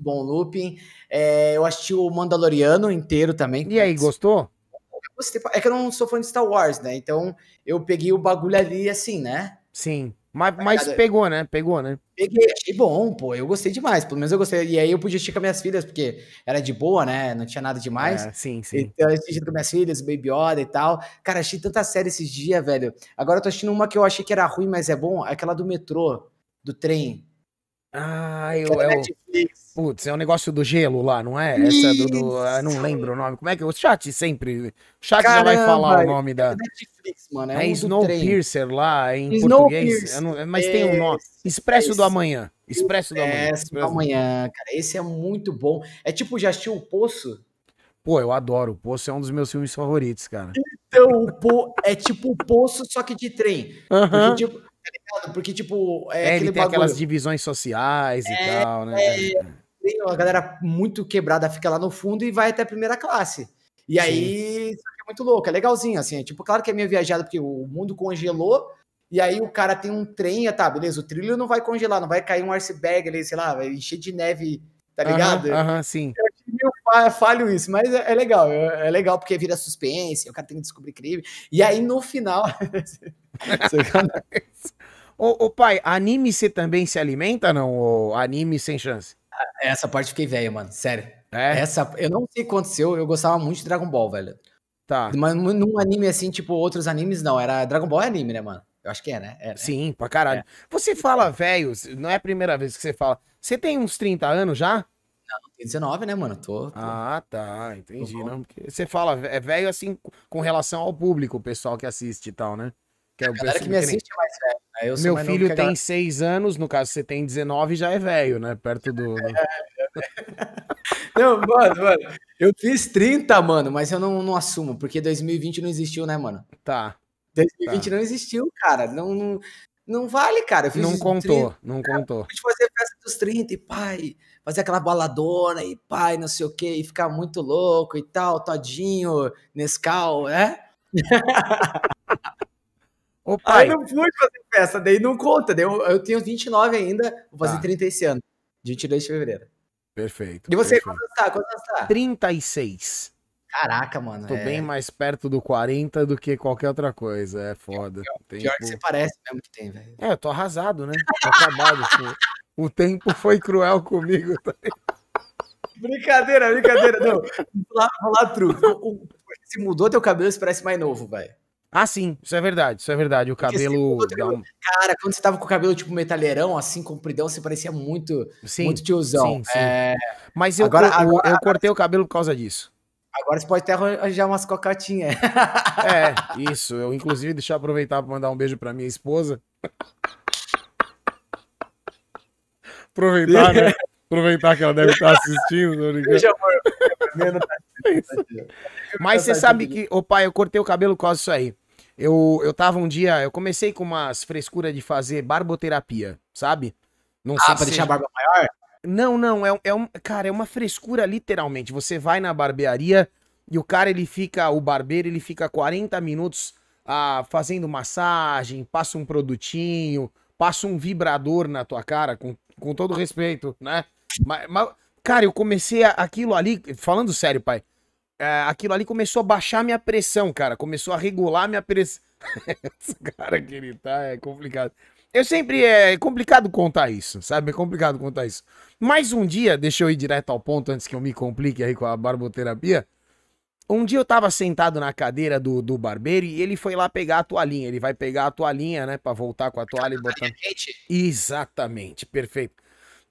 bom Looping. É, eu assisti o Mandaloriano inteiro também. E aí, gostou? É que eu não sou fã de Star Wars, né? Então eu peguei o bagulho ali assim, né? Sim. Mas, mas pegou, né? Pegou, né? Peguei, achei bom, pô. Eu gostei demais. Pelo menos eu gostei. E aí eu podia assistir com minhas filhas, porque era de boa, né? Não tinha nada demais. É, sim, sim. Então eu assisti com minhas filhas, Baby Yoda e tal. Cara, achei tanta série esses dias, velho. Agora eu tô assistindo uma que eu achei que era ruim, mas é bom. Aquela do metrô, do trem. Ah, eu, é o... Putz, é o um negócio do gelo lá, não é? Essa do, do eu não lembro o nome. Como é que o chat sempre, o chat Caramba, já vai falar o nome da Netflix, mano. É, é um Snowpiercer lá em Snow português, não, mas tem um nome. Expresso do amanhã. Expresso do amanhã. Expresso do amanhã, cara. Esse é muito bom. É tipo já assistiu o Poço? Pô, eu adoro. O Poço é um dos meus filmes favoritos, cara. Então, o po... é tipo o Poço, só que de trem. Uh -huh. Porque, tipo, Tá Porque, tipo, é, é ele tem bagulho. aquelas divisões sociais e é, tal, né? É, a galera muito quebrada fica lá no fundo e vai até a primeira classe. E Sim. aí, é muito louco, é legalzinho, assim. É, tipo, claro que é meio viajado, porque o mundo congelou, e aí o cara tem um trem, tá, beleza, o trilho não vai congelar, não vai cair um iceberg ali, sei lá, vai encher de neve, tá ligado? Aham, uh -huh, sim. Eu achei meio falho isso, mas é, é legal, é, é, legal porque vira suspense, o cara tem que descobrir crime. E aí, no final... ô, ô, pai, anime você também se alimenta, não? Ou anime sem chance? Essa parte fiquei velho, mano. Sério. É? Essa, eu não sei o que aconteceu, eu gostava muito de Dragon Ball, velho. Tá. Mas num anime assim, tipo outros animes, não. Era Dragon Ball é anime, né, mano? Eu acho que é, né? É, né? Sim, pra caralho. É. Você fala velho, não é a primeira vez que você fala. Você tem uns 30 anos já? Não, tem 19, né, mano? Tô, tô... Ah, tá, entendi. Não, você fala, é velho assim com relação ao público, o pessoal que assiste e tal, né? Que é o galera que me assiste é mais velho. Né? Eu Meu filho tem 6 anos, no caso você tem 19, já é velho, né? Perto do. Não, mano, mano. Eu fiz 30, mano, mas eu não, não assumo, porque 2020 não existiu, né, mano? Tá. 2020 tá. não existiu, cara. Não, não, não vale, cara. não contou, 30, não contou. A gente fazer festa dos 30 e pai, fazer aquela baladona e pai, não sei o que, e ficar muito louco e tal, todinho, Nescau, né? Ô, pai. Aí eu não fui fazer festa, daí não conta. Daí eu, eu tenho 29 ainda, vou fazer tá. 30 esse ano. 22 de fevereiro. Perfeito. E você, perfeito. quantos tá? Quantos tá? 36. Caraca, mano. Tô é... bem mais perto do 40 do que qualquer outra coisa. É foda. Pior, pior tempo... que você parece mesmo que tem, velho. É, eu tô arrasado, né? Tô acabado. Assim. O tempo foi cruel comigo também. Brincadeira, brincadeira. Não, vou lá, vou lá truque. Se mudou teu cabelo, você parece mais novo, velho. Ah, sim, isso é verdade, isso é verdade. O cabelo. Um... Cara, quando você tava com o cabelo tipo metalheirão, assim, compridão, você parecia muito, sim, muito tiozão. Sim, sim. É... Mas eu, agora, eu, agora, eu, cortei o cabelo por causa disso. Agora você pode até arranjar umas cocatinhas. É, isso. Eu, inclusive, deixa eu aproveitar para mandar um beijo para minha esposa. Aproveitar, né? Aproveitar que ela deve estar assistindo. Beijo, amor. Mas você sabe que, ô pai, eu cortei o cabelo por causa disso aí. Eu, eu tava um dia, eu comecei com umas frescuras de fazer barboterapia, sabe? Não ah, pra deixar a barba maior? Não, não, é, é um, cara, é uma frescura literalmente. Você vai na barbearia e o cara, ele fica, o barbeiro, ele fica 40 minutos ah, fazendo massagem, passa um produtinho, passa um vibrador na tua cara, com, com todo respeito, né? Mas, mas cara, eu comecei a, aquilo ali, falando sério, pai, é, aquilo ali começou a baixar minha pressão, cara. Começou a regular minha pressão. Esse cara que ele tá é complicado. Eu sempre é complicado contar isso, sabe? É complicado contar isso. Mas um dia, deixa eu ir direto ao ponto antes que eu me complique aí com a barboterapia. Um dia eu tava sentado na cadeira do, do barbeiro e ele foi lá pegar a toalhinha. Ele vai pegar a toalhinha, né, pra voltar com a toalha e botar. Exatamente, perfeito.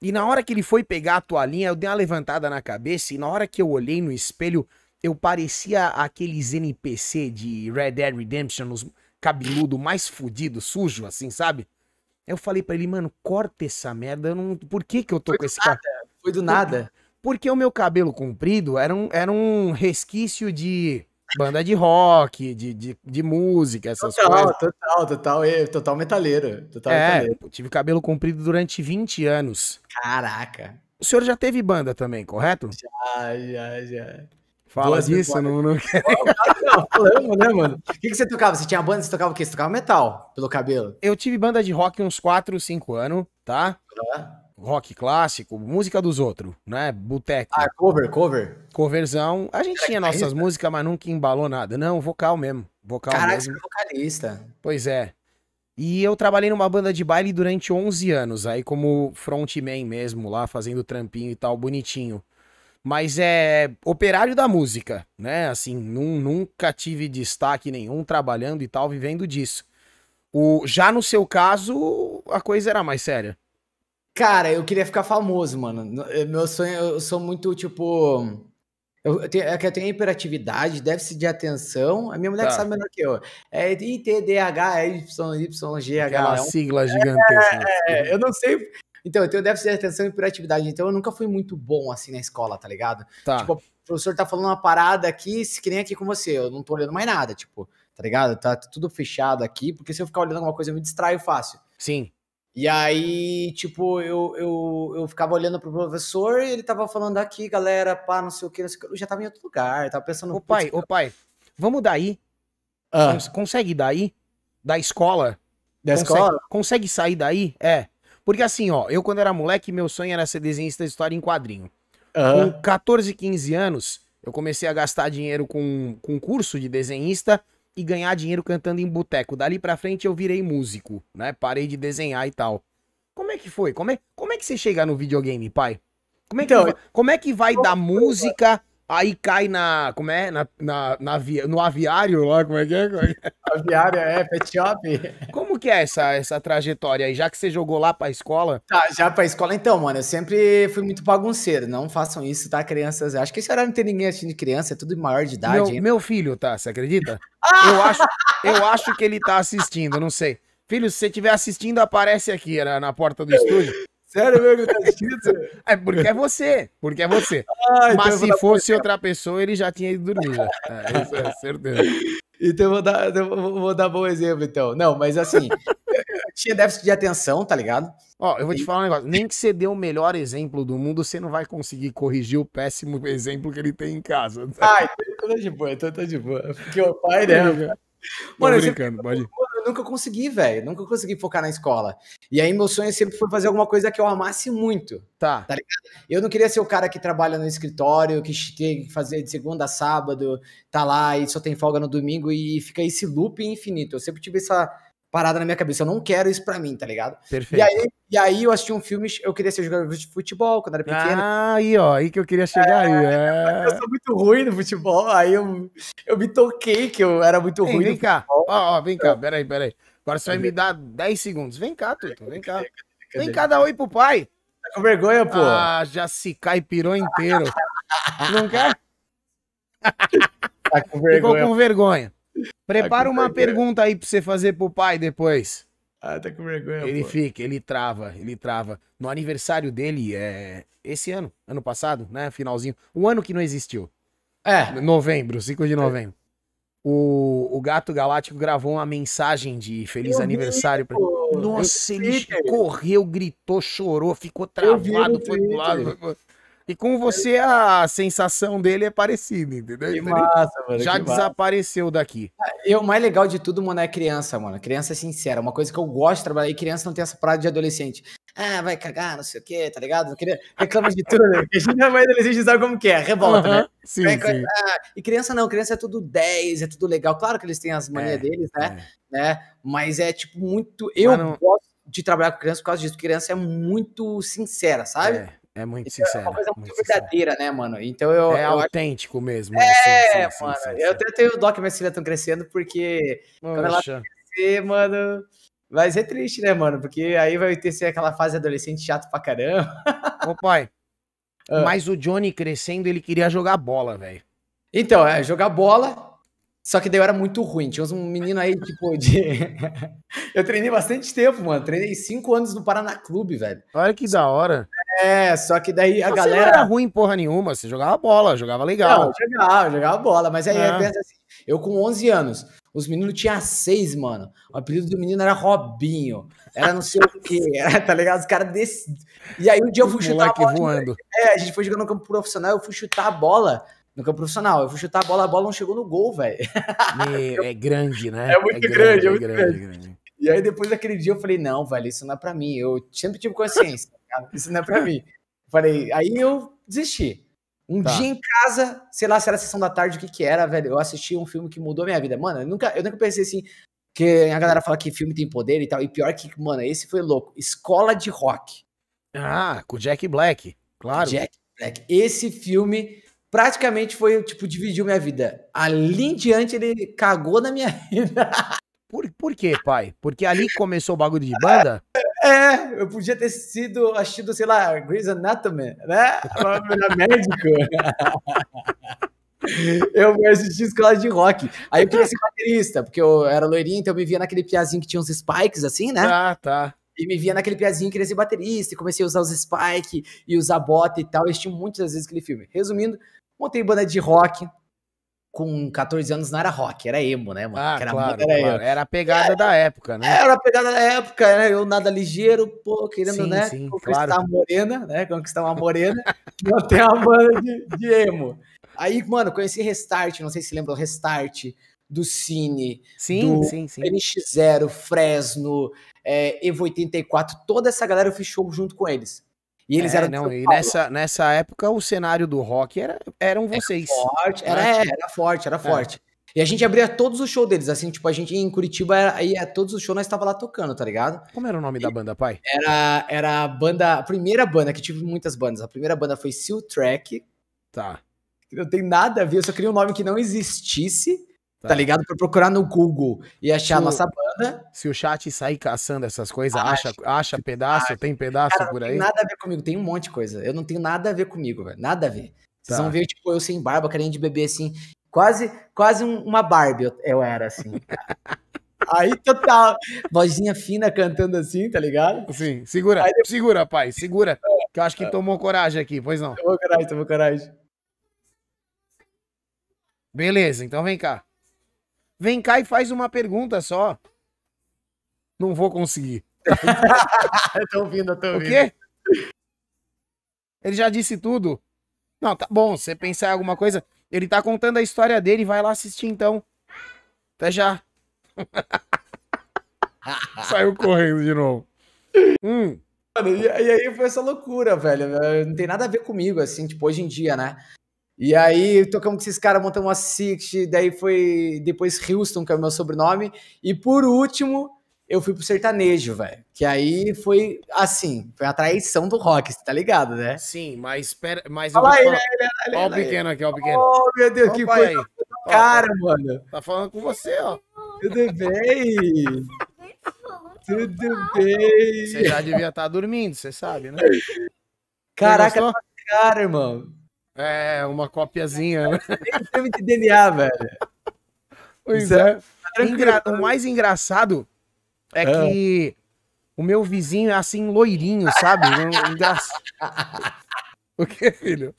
E na hora que ele foi pegar a toalhinha, eu dei uma levantada na cabeça e na hora que eu olhei no espelho, eu parecia aqueles NPC de Red Dead Redemption, os cabeludo mais fudido, sujo, assim, sabe? Eu falei para ele, mano, corta essa merda. Eu não... Por que que eu tô Foi com esse cara? Foi do nada. Porque o meu cabelo comprido era um, era um resquício de banda de rock, de, de, de música, essas total, coisas. Total, total, total metaleiro. Total é, metaleiro. tive cabelo comprido durante 20 anos. Caraca. O senhor já teve banda também, correto? Já, já, já. Fala Duas disso, não, não quer. Não, falamos, né, mano? O que, que você tocava? Você tinha banda, você tocava o quê? Você tocava metal, pelo cabelo? Eu tive banda de rock uns 4, 5 anos, tá? Uhum rock clássico, música dos outros, né? Boteco. Ah, cover, cover. Coverzão. A gente tinha nossas músicas, mas nunca embalou nada. Não, vocal mesmo. Vocal Caraca, mesmo. você é vocalista. Pois é. E eu trabalhei numa banda de baile durante 11 anos, aí como frontman mesmo, lá fazendo trampinho e tal, bonitinho. Mas é operário da música, né? Assim, num, nunca tive destaque nenhum trabalhando e tal, vivendo disso. O, já no seu caso, a coisa era mais séria. Cara, eu queria ficar famoso, mano. Eh, meu sonho, eu sou muito, tipo. Eu tenho, é que eu tenho hiperatividade, déficit de atenção. A minha mulher tá. que sabe melhor que eu. É ITDH, YYGH. Aquela é um... sigla gigantesca. É, eu não sei. Então, eu tenho déficit de atenção e hiperatividade. Então, eu nunca fui muito bom assim na escola, tá ligado? Tá. Tipo, o professor tá falando uma parada aqui, que nem aqui com você. Eu não tô olhando mais nada, tipo, tá ligado? Tá tudo fechado aqui, porque se eu ficar olhando alguma coisa, eu me distraio fácil. Sim. E aí, tipo, eu, eu, eu ficava olhando pro professor e ele tava falando aqui, galera, pá, não sei o que, não sei o que. Eu já tava em outro lugar, tava pensando... Ô pai, ô pai, vamos daí? Ah. Cons consegue daí? Da escola? Da consegue, escola? Consegue sair daí? É. Porque assim, ó, eu quando era moleque, meu sonho era ser desenhista de história em quadrinho. Uhum. Com 14, 15 anos, eu comecei a gastar dinheiro com, com curso de desenhista e ganhar dinheiro cantando em boteco. Dali pra frente eu virei músico, né? Parei de desenhar e tal. Como é que foi? Como é, como é que você chega no videogame, pai? Como é que, então, como é que vai da música Aí cai na. Como é? Na, na, na no aviário lá, como é que é? é? Aviário, é, pet shop. Como que é essa, essa trajetória aí? Já que você jogou lá pra escola? Tá, já pra escola, então, mano, eu sempre fui muito bagunceiro. Não façam isso, tá, crianças? Acho que esse horário não tem ninguém assistindo de criança, é tudo maior de idade. Meu, meu filho, tá, você acredita? eu, acho, eu acho que ele tá assistindo, não sei. Filho, se você estiver assistindo, aparece aqui na, na porta do estúdio. Sério mesmo que tá assistindo? É porque é você, porque é você. Ah, então Mas se fosse outra pessoa, ele já tinha ido dormir. Já. É, isso é certeza. Então eu vou dar, eu vou dar bom exemplo, então. Não, mas assim, tinha déficit de atenção, tá ligado? Ó, eu vou te falar um negócio. Nem que você dê o melhor exemplo do mundo, você não vai conseguir corrigir o péssimo exemplo que ele tem em casa. Ah, então tá de boa, então tá de boa. Porque o pai, né? Mano, eu brincando, sempre... pode nunca consegui, velho. Nunca consegui focar na escola. E aí meu sonho sempre foi fazer alguma coisa que eu amasse muito. Tá. Tá ligado? Eu não queria ser o cara que trabalha no escritório, que tem que fazer de segunda a sábado, tá lá e só tem folga no domingo e fica esse loop infinito. Eu sempre tive essa parada na minha cabeça. Eu não quero isso pra mim, tá ligado? Perfeito. E aí, e aí eu assisti um filme, eu queria ser jogador de futebol quando era pequeno. Ah, aí, ó, aí que eu queria chegar é, aí. É. Eu sou muito ruim no futebol, aí eu, eu me toquei que eu era muito Ei, ruim. Vem cá, ó, ó, vem cá, peraí, peraí. Agora você vai me dar 10 segundos. Vem cá, Tuto, vem cá. Vem cá dar oi pro pai. Tá com vergonha, pô? Ah, já se cai pirou inteiro. Não quer? Tá com vergonha. Ficou com vergonha. Prepara uma pergunta aí pra você fazer pro pai depois. Ah, tá com vergonha, Ele pô. fica, ele trava, ele trava. No aniversário dele, é esse ano, ano passado, né, finalzinho. O ano que não existiu. É. Novembro, 5 de novembro o, o Gato Galáctico gravou uma mensagem de feliz eu aniversário vi, pra Nossa, ele correu, gritou, chorou, ficou travado, foi pro lado. E com você a sensação dele é parecida, entendeu? Que massa, mano, Já desapareceu massa. daqui. E o mais legal de tudo, mano, é criança, mano. Criança é sincera. Uma coisa que eu gosto de trabalhar. E criança não tem essa parada de adolescente. Ah, vai cagar, não sei o quê, tá ligado? Reclama de tudo. Né? A gente é mais adolescente sabe como que é. Revolta, uhum. né? Sim, sim. Ah, e criança não. Criança é tudo 10, é tudo legal. Claro que eles têm as manias é, deles, né? É. né? Mas é, tipo, muito... Eu Mano... gosto de trabalhar com criança por causa disso. Criança é muito sincera, sabe? É. É muito então, sincero. É uma coisa muito, muito verdadeira, né, mano? Então eu. É eu autêntico acho... mesmo. É, sim, sim, mano. Sim, eu até tenho dó que minhas filhas estão crescendo, porque Poxa. quando ela crescer, mano. Vai ser triste, né, mano? Porque aí vai ter ser aquela fase adolescente chato pra caramba. Ô, pai. Ah. Mas o Johnny crescendo, ele queria jogar bola, velho. Então, é, jogar bola. Só que daí eu era muito ruim. Tinha um menino aí, tipo, de. eu treinei bastante tempo, mano. Treinei cinco anos no Paraná Clube, velho. Olha que da hora. É, só que daí a galera. Você não era ruim porra nenhuma, você jogava bola, jogava legal. Não, jogava, jogava bola. Mas aí é. pensa assim, eu com 11 anos, os meninos tinham seis, mano. O apelido do menino era Robinho. Era não sei o quê. tá ligado? Os caras desse. E aí um dia eu fui chutar a bola. Voando. É, a gente foi jogando no campo profissional, eu fui chutar a bola no campo profissional. Eu fui chutar a bola, a bola não chegou no gol, velho. É grande, né? É muito é grande, grande, é muito é grande, grande. grande. E aí depois daquele dia eu falei, não, velho, isso não é pra mim. Eu sempre tive consciência, cara. isso não é pra mim. Falei, aí eu desisti. Um tá. dia em casa, sei lá se era sessão da tarde, o que que era, velho. Eu assisti um filme que mudou minha vida. Mano, eu nunca, eu nunca pensei assim, que a galera fala que filme tem poder e tal. E pior que, mano, esse foi louco. Escola de Rock. Ah, com Jack Black, claro. Jack Black. Esse filme praticamente foi, tipo, dividiu minha vida. Ali em diante ele cagou na minha vida. Por, por quê, pai? Porque ali começou o bagulho de banda? É, eu podia ter sido, assistido, sei lá, Grey's Anatomy, né? Era médico. eu fui assistir escola de rock. Aí eu queria ser baterista, porque eu era loirinho, então eu me via naquele piazinho que tinha uns spikes, assim, né? Ah, tá. E me via naquele piazinho que queria ser baterista, e comecei a usar os spikes e usar bota e tal. Eu assisti muitas vezes aquele filme. Resumindo, montei banda de rock, com 14 anos não era rock, era emo, né, mano? Ah, era, claro, era, claro. era a pegada da época, né? Era a pegada da época, né? Eu nada ligeiro, pô, querendo, sim, né? Sim, conquistar claro. a morena, né? Conquistar uma morena, manter uma banda de, de, emo. Aí, mano, conheci Restart, não sei se lembram, Restart, do Cine, sim, do sim, sim. NX0, Fresno, é, Evo 84, toda essa galera eu fiz show junto com eles. E eles é, eram. Não, e nessa, nessa época o cenário do rock era, eram vocês. Era forte, era, era forte, era é. forte. E a gente abria todos os shows deles, assim, tipo, a gente em Curitiba, aí todos os shows nós estava lá tocando, tá ligado? Como era o nome e da banda, pai? Era, era a banda, a primeira banda, que tive muitas bandas, a primeira banda foi Seal Track. Tá. Que não tem nada a ver, eu só queria um nome que não existisse. Tá. tá, ligado? Pra procurar no Google e achar a nossa banda. Se o chat sair caçando essas coisas, acha, acha, acha pedaço, acha. tem pedaço Cara, por aí? Não tem nada a ver comigo, tem um monte de coisa. Eu não tenho nada a ver comigo, velho. Nada a ver. Vocês tá. vão ver, tipo, eu sem barba, querendo de bebê assim. Quase, quase um, uma Barbie eu, eu era, assim. Aí, total. Vozinha fina cantando assim, tá ligado? Sim, segura, Aí, segura, pai, segura. Que eu acho que tomou coragem aqui, pois não. Tomou coragem, tomou coragem. Beleza, então vem cá. Vem cá e faz uma pergunta só. Não vou conseguir. eu tô ouvindo, eu tô ouvindo. O quê? Ele já disse tudo. Não, tá bom. Se você pensar em alguma coisa, ele tá contando a história dele. Vai lá assistir então. Até já. Saiu correndo de novo. Hum. Mano, e, e, aí foi essa loucura, velho. Não tem nada a ver comigo, assim, tipo, hoje em dia, né? E aí tocamos com esses caras, montamos uma Six, daí foi depois Houston, que é o meu sobrenome. E por último, eu fui pro sertanejo, velho. Que aí foi assim, foi a traição do rock, você tá ligado, né? Sim, mas espera, mas vou aí, falar... Olha o pequeno aqui, ó o pequeno. Oh, meu Deus, que coisa aí. cara, ó, mano. Tá falando com você, ó. Tudo bem? Tudo bem? Você já devia estar tá dormindo, você sabe, né? Caraca, tá cara, irmão. É, uma copiazinha. Né? Nem de DNA, velho. Pois é. é. Engra... O mais engraçado é, é, que o meu vizinho é assim, loirinho, sabe? Engra... o que, filho?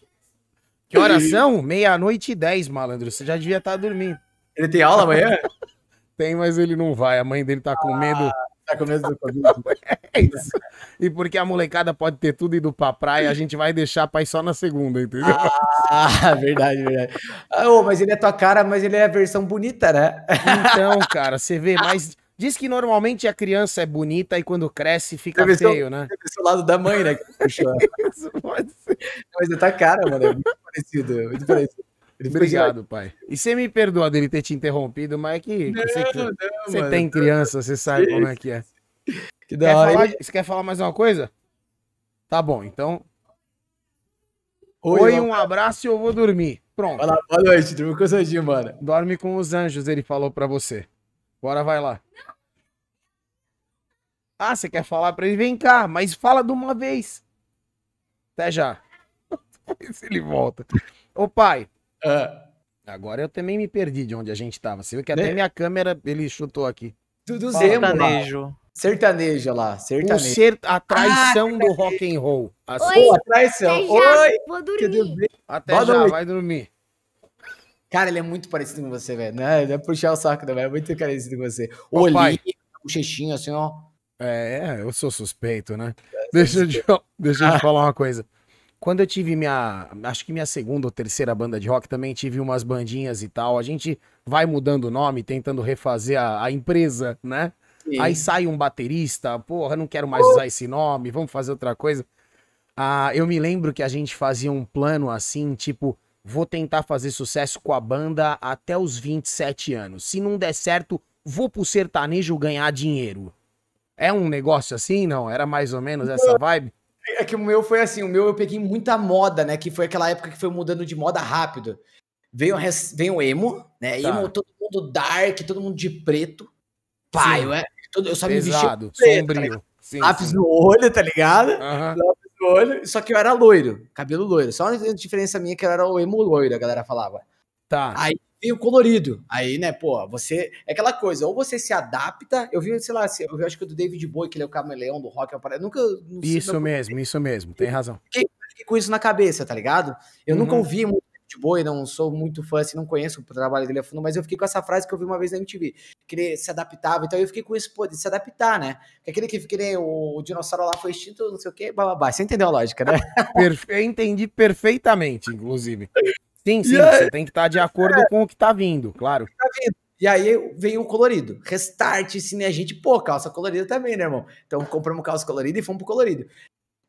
Que horas são? Meia-noite e dez, malandro. Você já devia estar tá dormindo. Ele tem aula amanhã? tem, mas ele não vai. A mãe dele tá com medo. Ah Tá com medo do Covid? é isso. E porque a molecada pode ter tudo ido pra praia, a gente vai deixar pai só na segunda, entendeu? Ah, verdade, verdade. Ah, oh, mas ele é tua cara, mas ele é a versão bonita, né? Então, cara, você vê, mas diz que normalmente a criança é bonita e quando cresce fica feio, seu, né? Deve lado da mãe, né? isso pode ser. Mas é tua cara, mano, é muito parecido, é muito parecido. Obrigado, pai. E você me perdoa dele ter te interrompido, mas é que não, você, não, você tem criança, você sabe como é que é. Que da quer hora. Falar, Você quer falar mais uma coisa? Tá bom, então. Oi, Oi um abraço e eu vou dormir. Pronto. Vai lá, boa noite, dorme com o Sandinho, mano. Dorme com os anjos, ele falou pra você. Bora, vai lá. Ah, você quer falar pra ele? Vem cá, mas fala de uma vez. Até já. se ele volta. Ô, pai. Uh. Agora eu também me perdi de onde a gente tava. Você viu que até né? minha câmera ele chutou aqui. Tudo sertanejo. Sertanejo lá, sertanejo. O ser, a traição ah, do rock and roll. A Oi, a traição. Oi. Vou dormir. Até Boa já, noite. vai dormir. Cara, ele é muito parecido com você, velho. Não é, não é puxar o saco, velho. É muito parecido com você. O olhinho, o bochechinho, assim, ó. É, eu sou suspeito, né? É, deixa, eu, deixa eu te falar uma coisa. Quando eu tive minha, acho que minha segunda ou terceira banda de rock, também tive umas bandinhas e tal. A gente vai mudando o nome, tentando refazer a, a empresa, né? Sim. Aí sai um baterista, porra, não quero mais usar esse nome, vamos fazer outra coisa. Ah, eu me lembro que a gente fazia um plano assim, tipo, vou tentar fazer sucesso com a banda até os 27 anos. Se não der certo, vou pro sertanejo ganhar dinheiro. É um negócio assim, não? Era mais ou menos essa vibe? É que o meu foi assim, o meu eu peguei muita moda, né? Que foi aquela época que foi mudando de moda rápido. Veio, veio o emo, né? Tá. Emo, todo mundo dark, todo mundo de preto. Pai, eu, é, eu só Pesado, me vestia sombrio. Tá sim, Lápis sim. no olho, tá ligado? Uhum. Lápis no olho, só que eu era loiro, cabelo loiro. Só uma diferença minha que eu era o emo loiro, a galera falava. Tá. Aí veio colorido. Aí, né, pô, você. É aquela coisa, ou você se adapta. Eu vi, sei lá, eu vi, acho que o do David Bowie, que ele é o camaleão do rock. Eu nunca. isso mesmo, isso mesmo, tem razão. Fiquei, fiquei, com isso na cabeça, tá ligado? Eu uhum. nunca ouvi muito David Bowie, não sou muito fã, assim, não conheço o trabalho dele a fundo, mas eu fiquei com essa frase que eu vi uma vez na MTV, que ele se adaptava. Então eu fiquei com isso, pô, de se adaptar, né? Que aquele que, que nem o, o dinossauro lá foi extinto, não sei o quê, bababá. Você entendeu a lógica, né? Perfe... entendi perfeitamente, inclusive. Sim, sim, aí, você tem que estar tá de acordo é, com o que tá vindo, claro. Tá vindo. E aí veio o colorido. Restart, cine, a gente, pô, calça colorida também, né, irmão? Então compramos calça colorida e fomos pro colorido.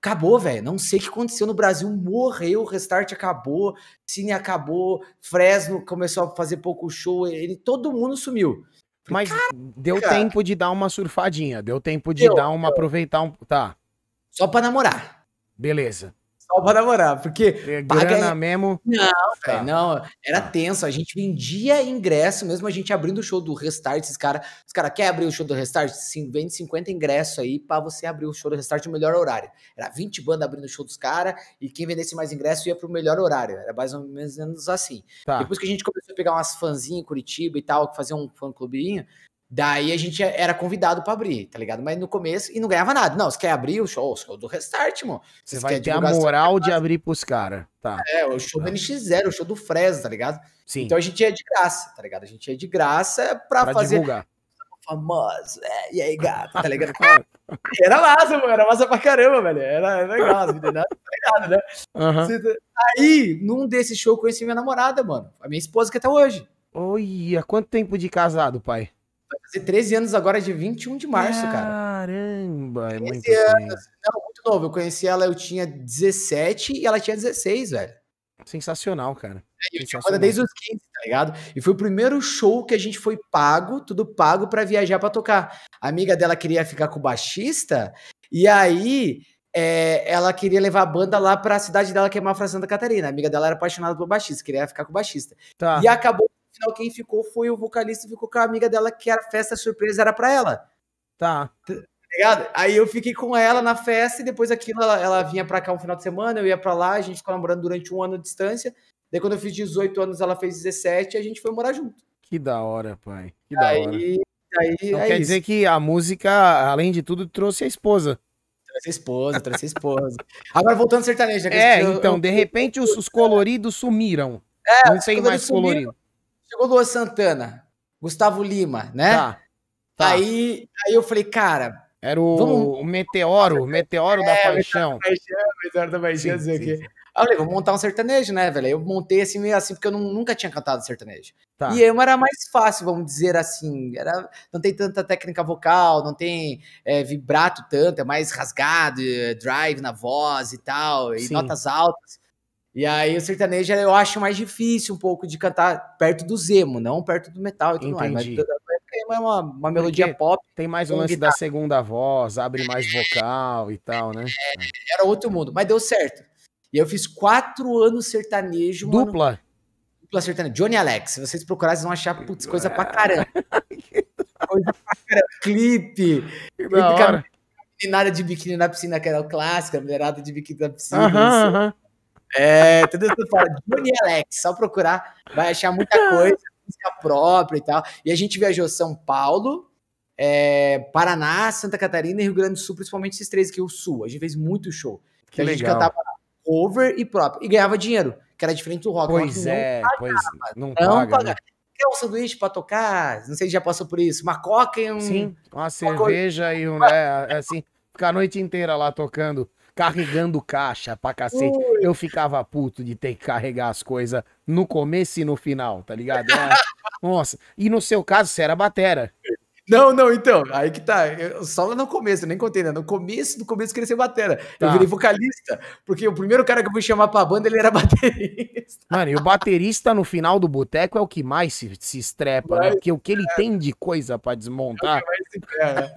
Acabou, velho. Não sei o que aconteceu no Brasil. Morreu, Restart acabou, Cine acabou, Fresno começou a fazer pouco show, ele, todo mundo sumiu. Mas deu cara. tempo de dar uma surfadinha, deu tempo de deu, dar uma deu. aproveitar um, tá. Só para namorar. Beleza só pra namorar, porque. É, paga... mesmo. Não, tá. véio, não. Era tá. tenso. A gente vendia ingresso, mesmo a gente abrindo o show do Restart. Esses caras, os caras querem abrir o show do Restart? Sim, vende 50 ingressos aí pra você abrir o show do Restart no melhor horário. Era 20 bandas abrindo o show dos caras e quem vendesse mais ingresso ia pro melhor horário. Era mais ou menos assim. Tá. Depois que a gente começou a pegar umas fãzinhas em Curitiba e tal, que faziam um fã-clubinho, Daí a gente era convidado para abrir, tá ligado? Mas no começo, e não ganhava nada. Não, você quer abrir o show, o show do Restart, mano. Você, vai ter a moral de abrir pros caras, tá. É, o show tá. do NX0, o show do Fresno, tá ligado? Sim. Então a gente ia de graça, tá ligado? A gente ia de graça pra, pra fazer... divulgar. Famoso, é, e aí, gato, tá ligado? era massa, mano, era massa pra caramba, velho. Era, era legal, as meninas, tá ligado, né? Uhum. Aí, num desses shows, eu conheci minha namorada, mano. A minha esposa que até hoje. Oi, há quanto tempo de casado, pai? Vai fazer 13 anos agora, de 21 de março, Caramba, cara. Caramba, é muito anos. Não, muito novo. Eu conheci ela, eu tinha 17 e ela tinha 16, velho. Sensacional, cara. É, eu tinha banda desde os 15, tá ligado? E foi o primeiro show que a gente foi pago, tudo pago para viajar para tocar. A amiga dela queria ficar com o baixista, e aí é, ela queria levar a banda lá para a cidade dela, que é Mafra Santa Catarina. A amiga dela era apaixonada pelo baixista, queria ficar com o baixista. Tá. E acabou final, quem ficou foi o vocalista, ficou com a amiga dela, que a festa surpresa era pra ela. Tá. Ligado? Aí eu fiquei com ela na festa e depois aquilo ela, ela vinha pra cá um final de semana, eu ia pra lá, a gente ficou namorando durante um ano de distância. Daí quando eu fiz 18 anos, ela fez 17 e a gente foi morar junto. Que da hora, pai. Que da aí, hora. Aí, então, é quer isso. dizer que a música, além de tudo, trouxe a esposa. Trouxe a esposa, trouxe a esposa. Agora voltando ao sertanejo. É, então, eu, de repente os, os coloridos sumiram. É, não tem mais colorido. Chegou Lua Santana, Gustavo Lima, né? Tá. tá. Aí, aí eu falei, cara. Era o, vamos... o Meteoro, o Meteoro é, da Paixão. Meteoro da Paixão, sim, sim, sim. Aí eu falei, vou montar um sertanejo, né, velho? Eu montei assim, meio assim, porque eu não, nunca tinha cantado sertanejo. Tá. E eu era mais fácil, vamos dizer assim. Era, não tem tanta técnica vocal, não tem é, vibrato tanto, é mais rasgado, é, drive na voz e tal, e Sim. notas altas. E aí o sertanejo eu acho mais difícil um pouco de cantar perto do Zemo, não perto do metal e tudo Entendi. mais. Mas é uma, uma melodia pop. Tem mais o lance guitarra. da segunda voz, abre mais vocal e tal, né? É, era outro mundo, mas deu certo. E eu fiz quatro anos sertanejo. Dupla? Mano, dupla sertanejo. Johnny Alex. Se vocês procurarem, vocês vão achar, putz, coisa pra caramba. coisa pra caramba. Clipe. Clipe meninada de biquíni na piscina, que era o clássico, a mulherada de biquíni na piscina. Aham, aham. É, tudo isso fala. Johnny Alex, só procurar, vai achar muita coisa, música própria e tal. E a gente viajou São Paulo, é, Paraná, Santa Catarina e Rio Grande do Sul, principalmente esses três aqui, o Sul. A gente fez muito show. Que a legal. gente cantava cover e próprio. E ganhava dinheiro, que era diferente do rock. Pois rock é, não pois não, não paga. paga. Né? Quer um sanduíche pra tocar? Não sei se já passou por isso. Uma coca e um... Sim, uma, uma cerveja coisa. e um... É, assim, ficar a noite inteira lá tocando carregando caixa pra cacete. Ui. Eu ficava puto de ter que carregar as coisas no começo e no final, tá ligado? É, nossa. E no seu caso, você era batera. Não, não, então, aí que tá. Eu, só lá no começo, eu nem contei, né? No começo, no começo eu queria ser batera. Tá. Eu virei vocalista, porque o primeiro cara que eu fui chamar pra banda, ele era baterista. Mano, e o baterista no final do boteco é o que mais se, se estrepa, Mas, né? Porque o que ele é. tem de coisa pra desmontar. É né?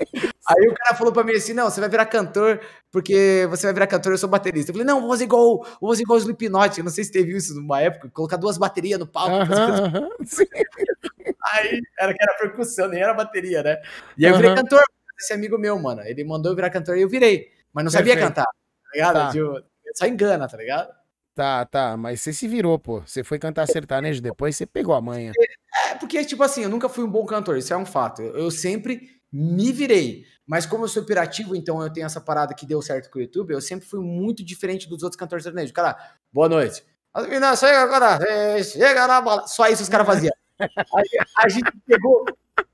aí o cara falou pra mim assim: não, você vai virar cantor, porque você vai virar cantor, eu sou baterista. Eu falei, não, vou fazer igual, vou fazer igual o Slipknot. Eu não sei se teve isso numa época, colocar duas baterias no palco. Uh -huh, uh -huh, Aí era que era percussão, nem era bateria, né? E aí eu virei cantor, esse amigo meu, mano. Ele mandou eu virar cantor e eu virei. Mas não sabia Perfeito. cantar, tá ligado? Tá. Tipo, só engana, tá ligado? Tá, tá, mas você se virou, pô. Você foi cantar sertanejo depois, você pegou a manha. É, porque, tipo assim, eu nunca fui um bom cantor, isso é um fato. Eu sempre me virei. Mas como eu sou operativo, então eu tenho essa parada que deu certo com o YouTube, eu sempre fui muito diferente dos outros cantores sertanejos. Cara, boa noite. As meninas, chega agora, chega na bala. Só isso os caras faziam. Aí a gente pegou,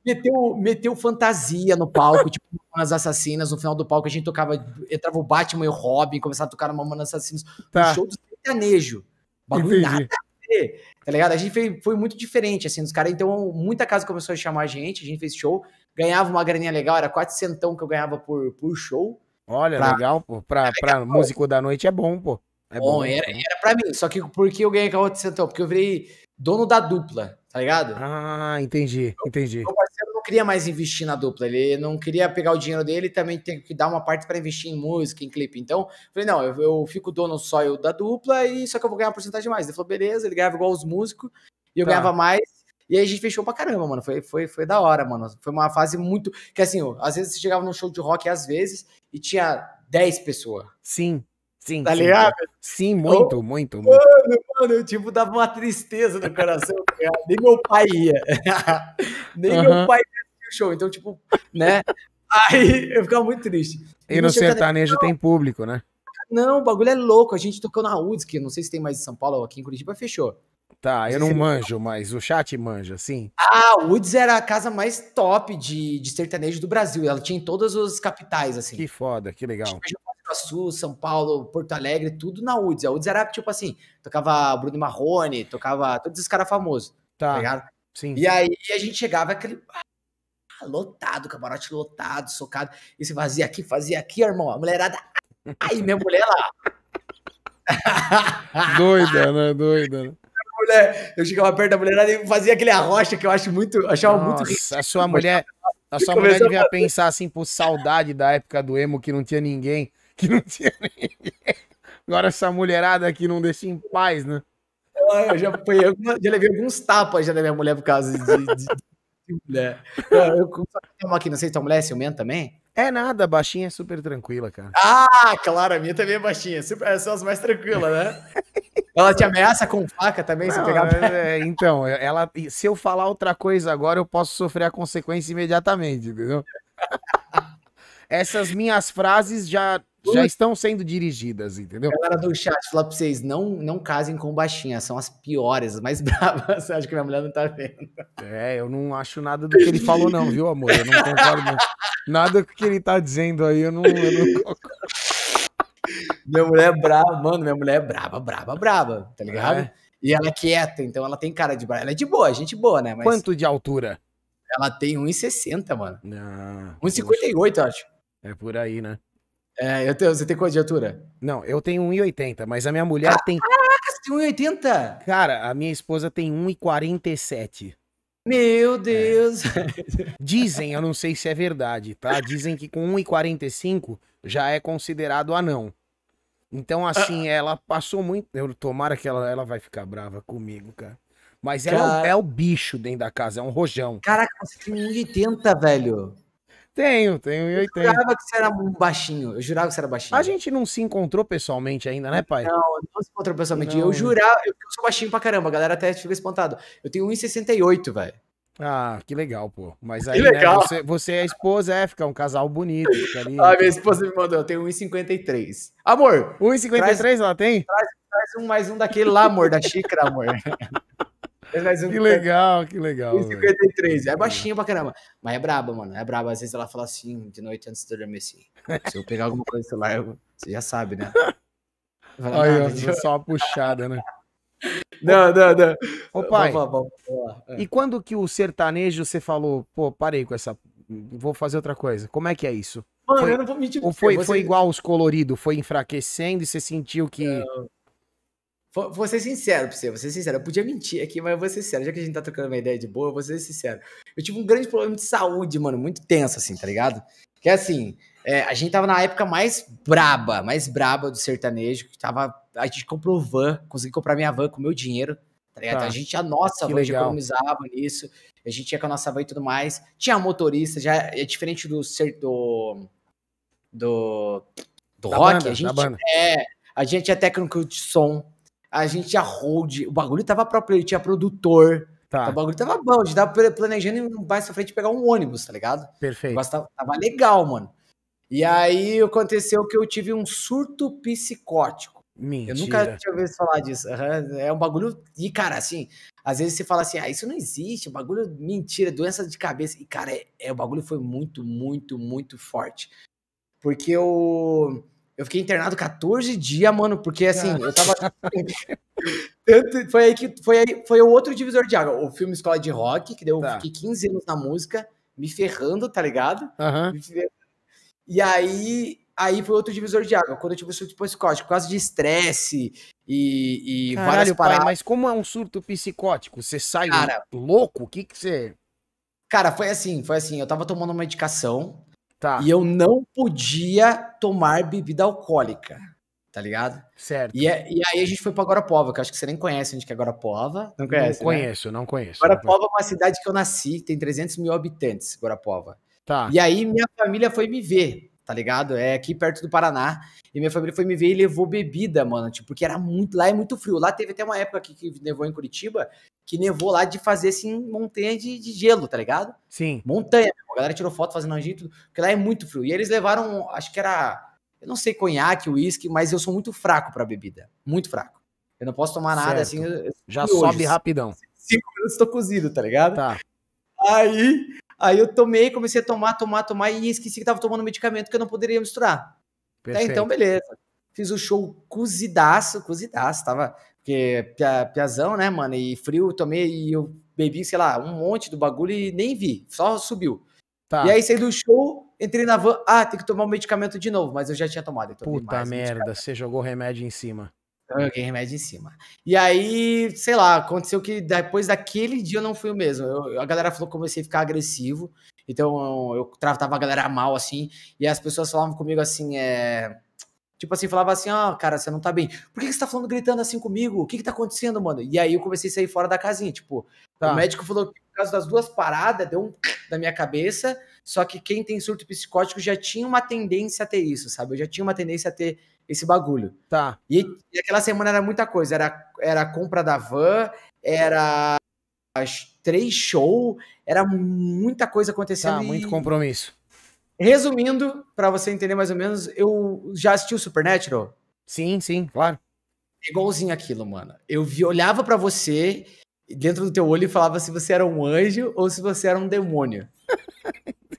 meteu, meteu fantasia no palco, tipo, Mamonas Assassinas. No final do palco a gente tocava, entrava o Batman e o Robin, começava a tocar Mamonas Assassinas. Tá. Um show do sertanejo. Bagulho nada a ver, tá ligado? A gente foi, foi muito diferente, assim, dos caras. Então, muita casa começou a chamar a gente, a gente fez show, ganhava uma graninha legal, era quatro centão que eu ganhava por, por show. Olha, pra... legal, pô. Pra, é pra músico da noite é bom, pô. É bom, bom era, era pra mim. Só que por que eu ganhei com 4 centão? Porque eu virei dono da dupla tá ligado? Ah, entendi, entendi. Meu parceiro não queria mais investir na dupla, ele não queria pegar o dinheiro dele e também tem que dar uma parte para investir em música, em clipe. Então, falei, não, eu, eu fico dono só eu da dupla e só que eu vou ganhar uma porcentagem mais. Ele falou, beleza, ele ganhava igual os músicos e eu tá. ganhava mais. E aí a gente fechou pra caramba, mano. Foi, foi, foi da hora, mano. Foi uma fase muito. Que assim, ó, às vezes você chegava num show de rock, às vezes, e tinha 10 pessoas. Sim. Sim, tá sim, ligado? Sim, muito, eu, muito, muito. Mano, mano, eu tipo, dava uma tristeza no coração, tá Nem meu pai ia. Nem uhum. meu pai ia o show. Então, tipo, né? Aí eu ficava muito triste. E, e no sertanejo tem público, né? Não, o bagulho é louco. A gente tocou na UDS, que não sei se tem mais em São Paulo ou aqui em Curitiba, fechou. Tá, eu não manjo, mas o chat manja, sim. Ah, Woods era a casa mais top de, de sertanejo do Brasil. Ela tinha em todas as capitais, assim. Que foda, que legal. Sul, São Paulo, Porto Alegre, tudo na UDS. A UDS era tipo assim, tocava Bruno Marrone, tocava todos esses caras famosos. Tá. tá? Sim. E aí a gente chegava aquele. Ah, lotado, camarote lotado, socado. E você fazia aqui, fazia aqui, irmão. A mulherada. Aí, minha mulher lá. Doida, né? Doida, né? Mulher, eu chegava perto da mulherada e fazia aquele arrocha que eu acho muito. Achava Nossa, muito. A sua mulher. A sua mulher devia pensar assim, por saudade da época do emo que não tinha ninguém que não tinha ninguém. Agora essa mulherada aqui não deixa em paz, né? Eu já, eu já levei alguns tapas já da minha mulher por causa de, de, de mulher. Eu, eu, aqui, não sei se tua mulher é ciumenta também. É nada, baixinha é super tranquila, cara. Ah, claro, a minha também é baixinha. Super, são as mais tranquilas, né? ela te ameaça com faca também, não, se pegar. É, então, ela, se eu falar outra coisa agora, eu posso sofrer a consequência imediatamente, entendeu? Essas minhas frases já já estão sendo dirigidas, entendeu? Galera do chat, falar pra vocês, não, não casem com baixinhas, são as piores, as mais bravas. Acho que minha mulher não tá vendo. É, eu não acho nada do que ele falou, não, viu, amor? Eu não concordo. Nada do que ele tá dizendo aí, eu não. Eu não... minha mulher é brava, mano, minha mulher é brava, brava, brava, tá ligado? É. E ela é quieta, então ela tem cara de brava. Ela é de boa, gente boa, né? Mas Quanto de altura? Ela tem 1,60, mano. Ah, 1,58, acho. É por aí, né? É, eu tenho, você tem quanto de altura? Não, eu tenho 1,80, mas a minha mulher Caraca, tem. Caraca, você tem 1,80? Cara, a minha esposa tem 1,47. Meu Deus! É. Dizem, eu não sei se é verdade, tá? Dizem que com 1,45 já é considerado anão. Então, assim, ah. ela passou muito. Eu tomara que ela, ela vai ficar brava comigo, cara. Mas ela é, é, o bicho dentro da casa, é um rojão. Caraca, você tem 1,80, velho. Tenho, tenho 1,80. Eu jurava que você era baixinho. Eu jurava que você era baixinho. A gente não se encontrou pessoalmente ainda, né, pai? Não, não se encontrou pessoalmente. Não. Eu jurava, eu sou baixinho pra caramba, a galera até fica espantado. Eu tenho 1,68, velho. Ah, que legal, pô. Mas aí, né, você, você é a esposa, é, fica um casal bonito. Ali. Ah, minha esposa me mandou, eu tenho 1,53. Amor! 1,53 ela tem? Traz, traz um mais um daquele lá, amor, da xícara, amor. Um que legal, que legal. 53. É baixinho pra caramba. Mas é braba, mano. É braba. Às vezes ela fala assim, de noite antes de dormir assim. Se eu pegar alguma coisa no celular, eu... você já sabe, né? Olha, ah, só uma puxada, né? Não, não, não. Ô, pai, vamos, vamos, vamos, e quando que o sertanejo você falou, pô, parei com essa. Vou fazer outra coisa. Como é que é isso? Mano, foi, eu não vou mentir. Ou foi, você... foi igual os coloridos? Foi enfraquecendo e você sentiu que. Não. Vou, ser sincero pra você, vou ser sincero. Eu podia mentir aqui, mas eu vou ser sincero. Já que a gente tá trocando uma ideia de boa, eu vou ser sincero. Eu tive um grande problema de saúde, mano, muito tenso, assim, tá ligado? Que é assim, é, a gente tava na época mais braba, mais braba do sertanejo, que tava. A gente comprou van, consegui comprar minha van com o meu dinheiro, tá ligado? Tá. A gente, a nossa que van, economizava nisso, a gente ia com a nossa van e tudo mais. Tinha motorista, já é diferente do ser do. do. do da rock, banda, a gente. É, a gente tinha técnico de som, a gente tinha hold, o bagulho tava próprio, tinha produtor. Tá. Então, o bagulho tava bom, a gente tava planejando mais pra frente pegar um ônibus, tá ligado? Perfeito. O tava, tava legal, mano. E aí aconteceu que eu tive um surto psicótico. Mentira. Eu nunca tinha ouvido falar disso. É um bagulho. E, cara, assim, às vezes você fala assim, ah, isso não existe, o bagulho mentira, doença de cabeça. E, cara, é, é, o bagulho foi muito, muito, muito forte. Porque eu. Eu fiquei internado 14 dias, mano, porque assim, eu tava. foi aí que foi, aí, foi o outro divisor de água. O filme Escola de Rock, que deu, tá. fiquei 15 anos na música, me ferrando, tá ligado? Uhum. E aí, aí foi outro divisor de água. Quando eu tive o surto psicótico, por causa de estresse e, e Caralho, várias paradas. Pai, mas como é um surto psicótico? Você sai Cara, louco? O que que você. Cara, foi assim, foi assim. Eu tava tomando uma medicação Tá. E eu não podia tomar bebida alcoólica, tá ligado? Certo. E, é, e aí a gente foi pra Guarapova, que eu acho que você nem conhece onde que é Guarapova. Não conhece, Não né? conheço, não conheço. Guarapova é uma cidade que eu nasci, tem 300 mil habitantes, Guarapova. Tá. E aí minha família foi me ver, tá ligado? É aqui perto do Paraná. E minha família foi me ver e levou bebida, mano. Tipo, porque era muito. Lá é muito frio. Lá teve até uma época aqui que nevou em Curitiba que nevou lá de fazer assim montanha de, de gelo, tá ligado? Sim. Montanha. A galera tirou foto fazendo anjinho tudo, porque lá é muito frio. E eles levaram, acho que era, eu não sei, conhaque, uísque, mas eu sou muito fraco para bebida. Muito fraco. Eu não posso tomar nada certo. assim. Já sobe hoje, rapidão. Cinco minutos tô cozido, tá ligado? Tá. Aí, aí eu tomei, comecei a tomar, tomar, tomar e esqueci que tava tomando medicamento que eu não poderia misturar. Tá, então, beleza. Fiz o show cozidaço, cozidaço. Tava porque pia, piazão, né, mano? E frio, tomei e eu bebi, sei lá, um monte do bagulho e nem vi, só subiu. Tá. E aí saí do show, entrei na van, ah, tem que tomar o medicamento de novo, mas eu já tinha tomado. Puta merda, você jogou remédio em cima. Eu joguei remédio em cima. E aí, sei lá, aconteceu que depois daquele dia eu não fui o mesmo. Eu, a galera falou que comecei a ficar agressivo, então eu, tratava a galera mal, assim, e as pessoas falavam comigo assim, é Tipo assim, falava assim, ó, oh, cara, você não tá bem. Por que, que você tá falando, gritando assim comigo? O que que tá acontecendo, mano? E aí eu comecei a sair fora da casinha, tipo, tá. o médico falou que por causa das duas paradas, deu um da minha cabeça, só que quem tem surto psicótico já tinha uma tendência a ter isso, sabe? Eu já tinha uma tendência a ter esse bagulho. Tá. E, e aquela semana era muita coisa, era, era a compra da van, era as três shows, era muita coisa acontecendo. Tá, muito compromisso. Resumindo, para você entender mais ou menos, eu já assisti o Supernatural? Sim, sim, claro. É igualzinho aquilo, mano. Eu vi, olhava para você dentro do teu olho e falava se você era um anjo ou se você era um demônio.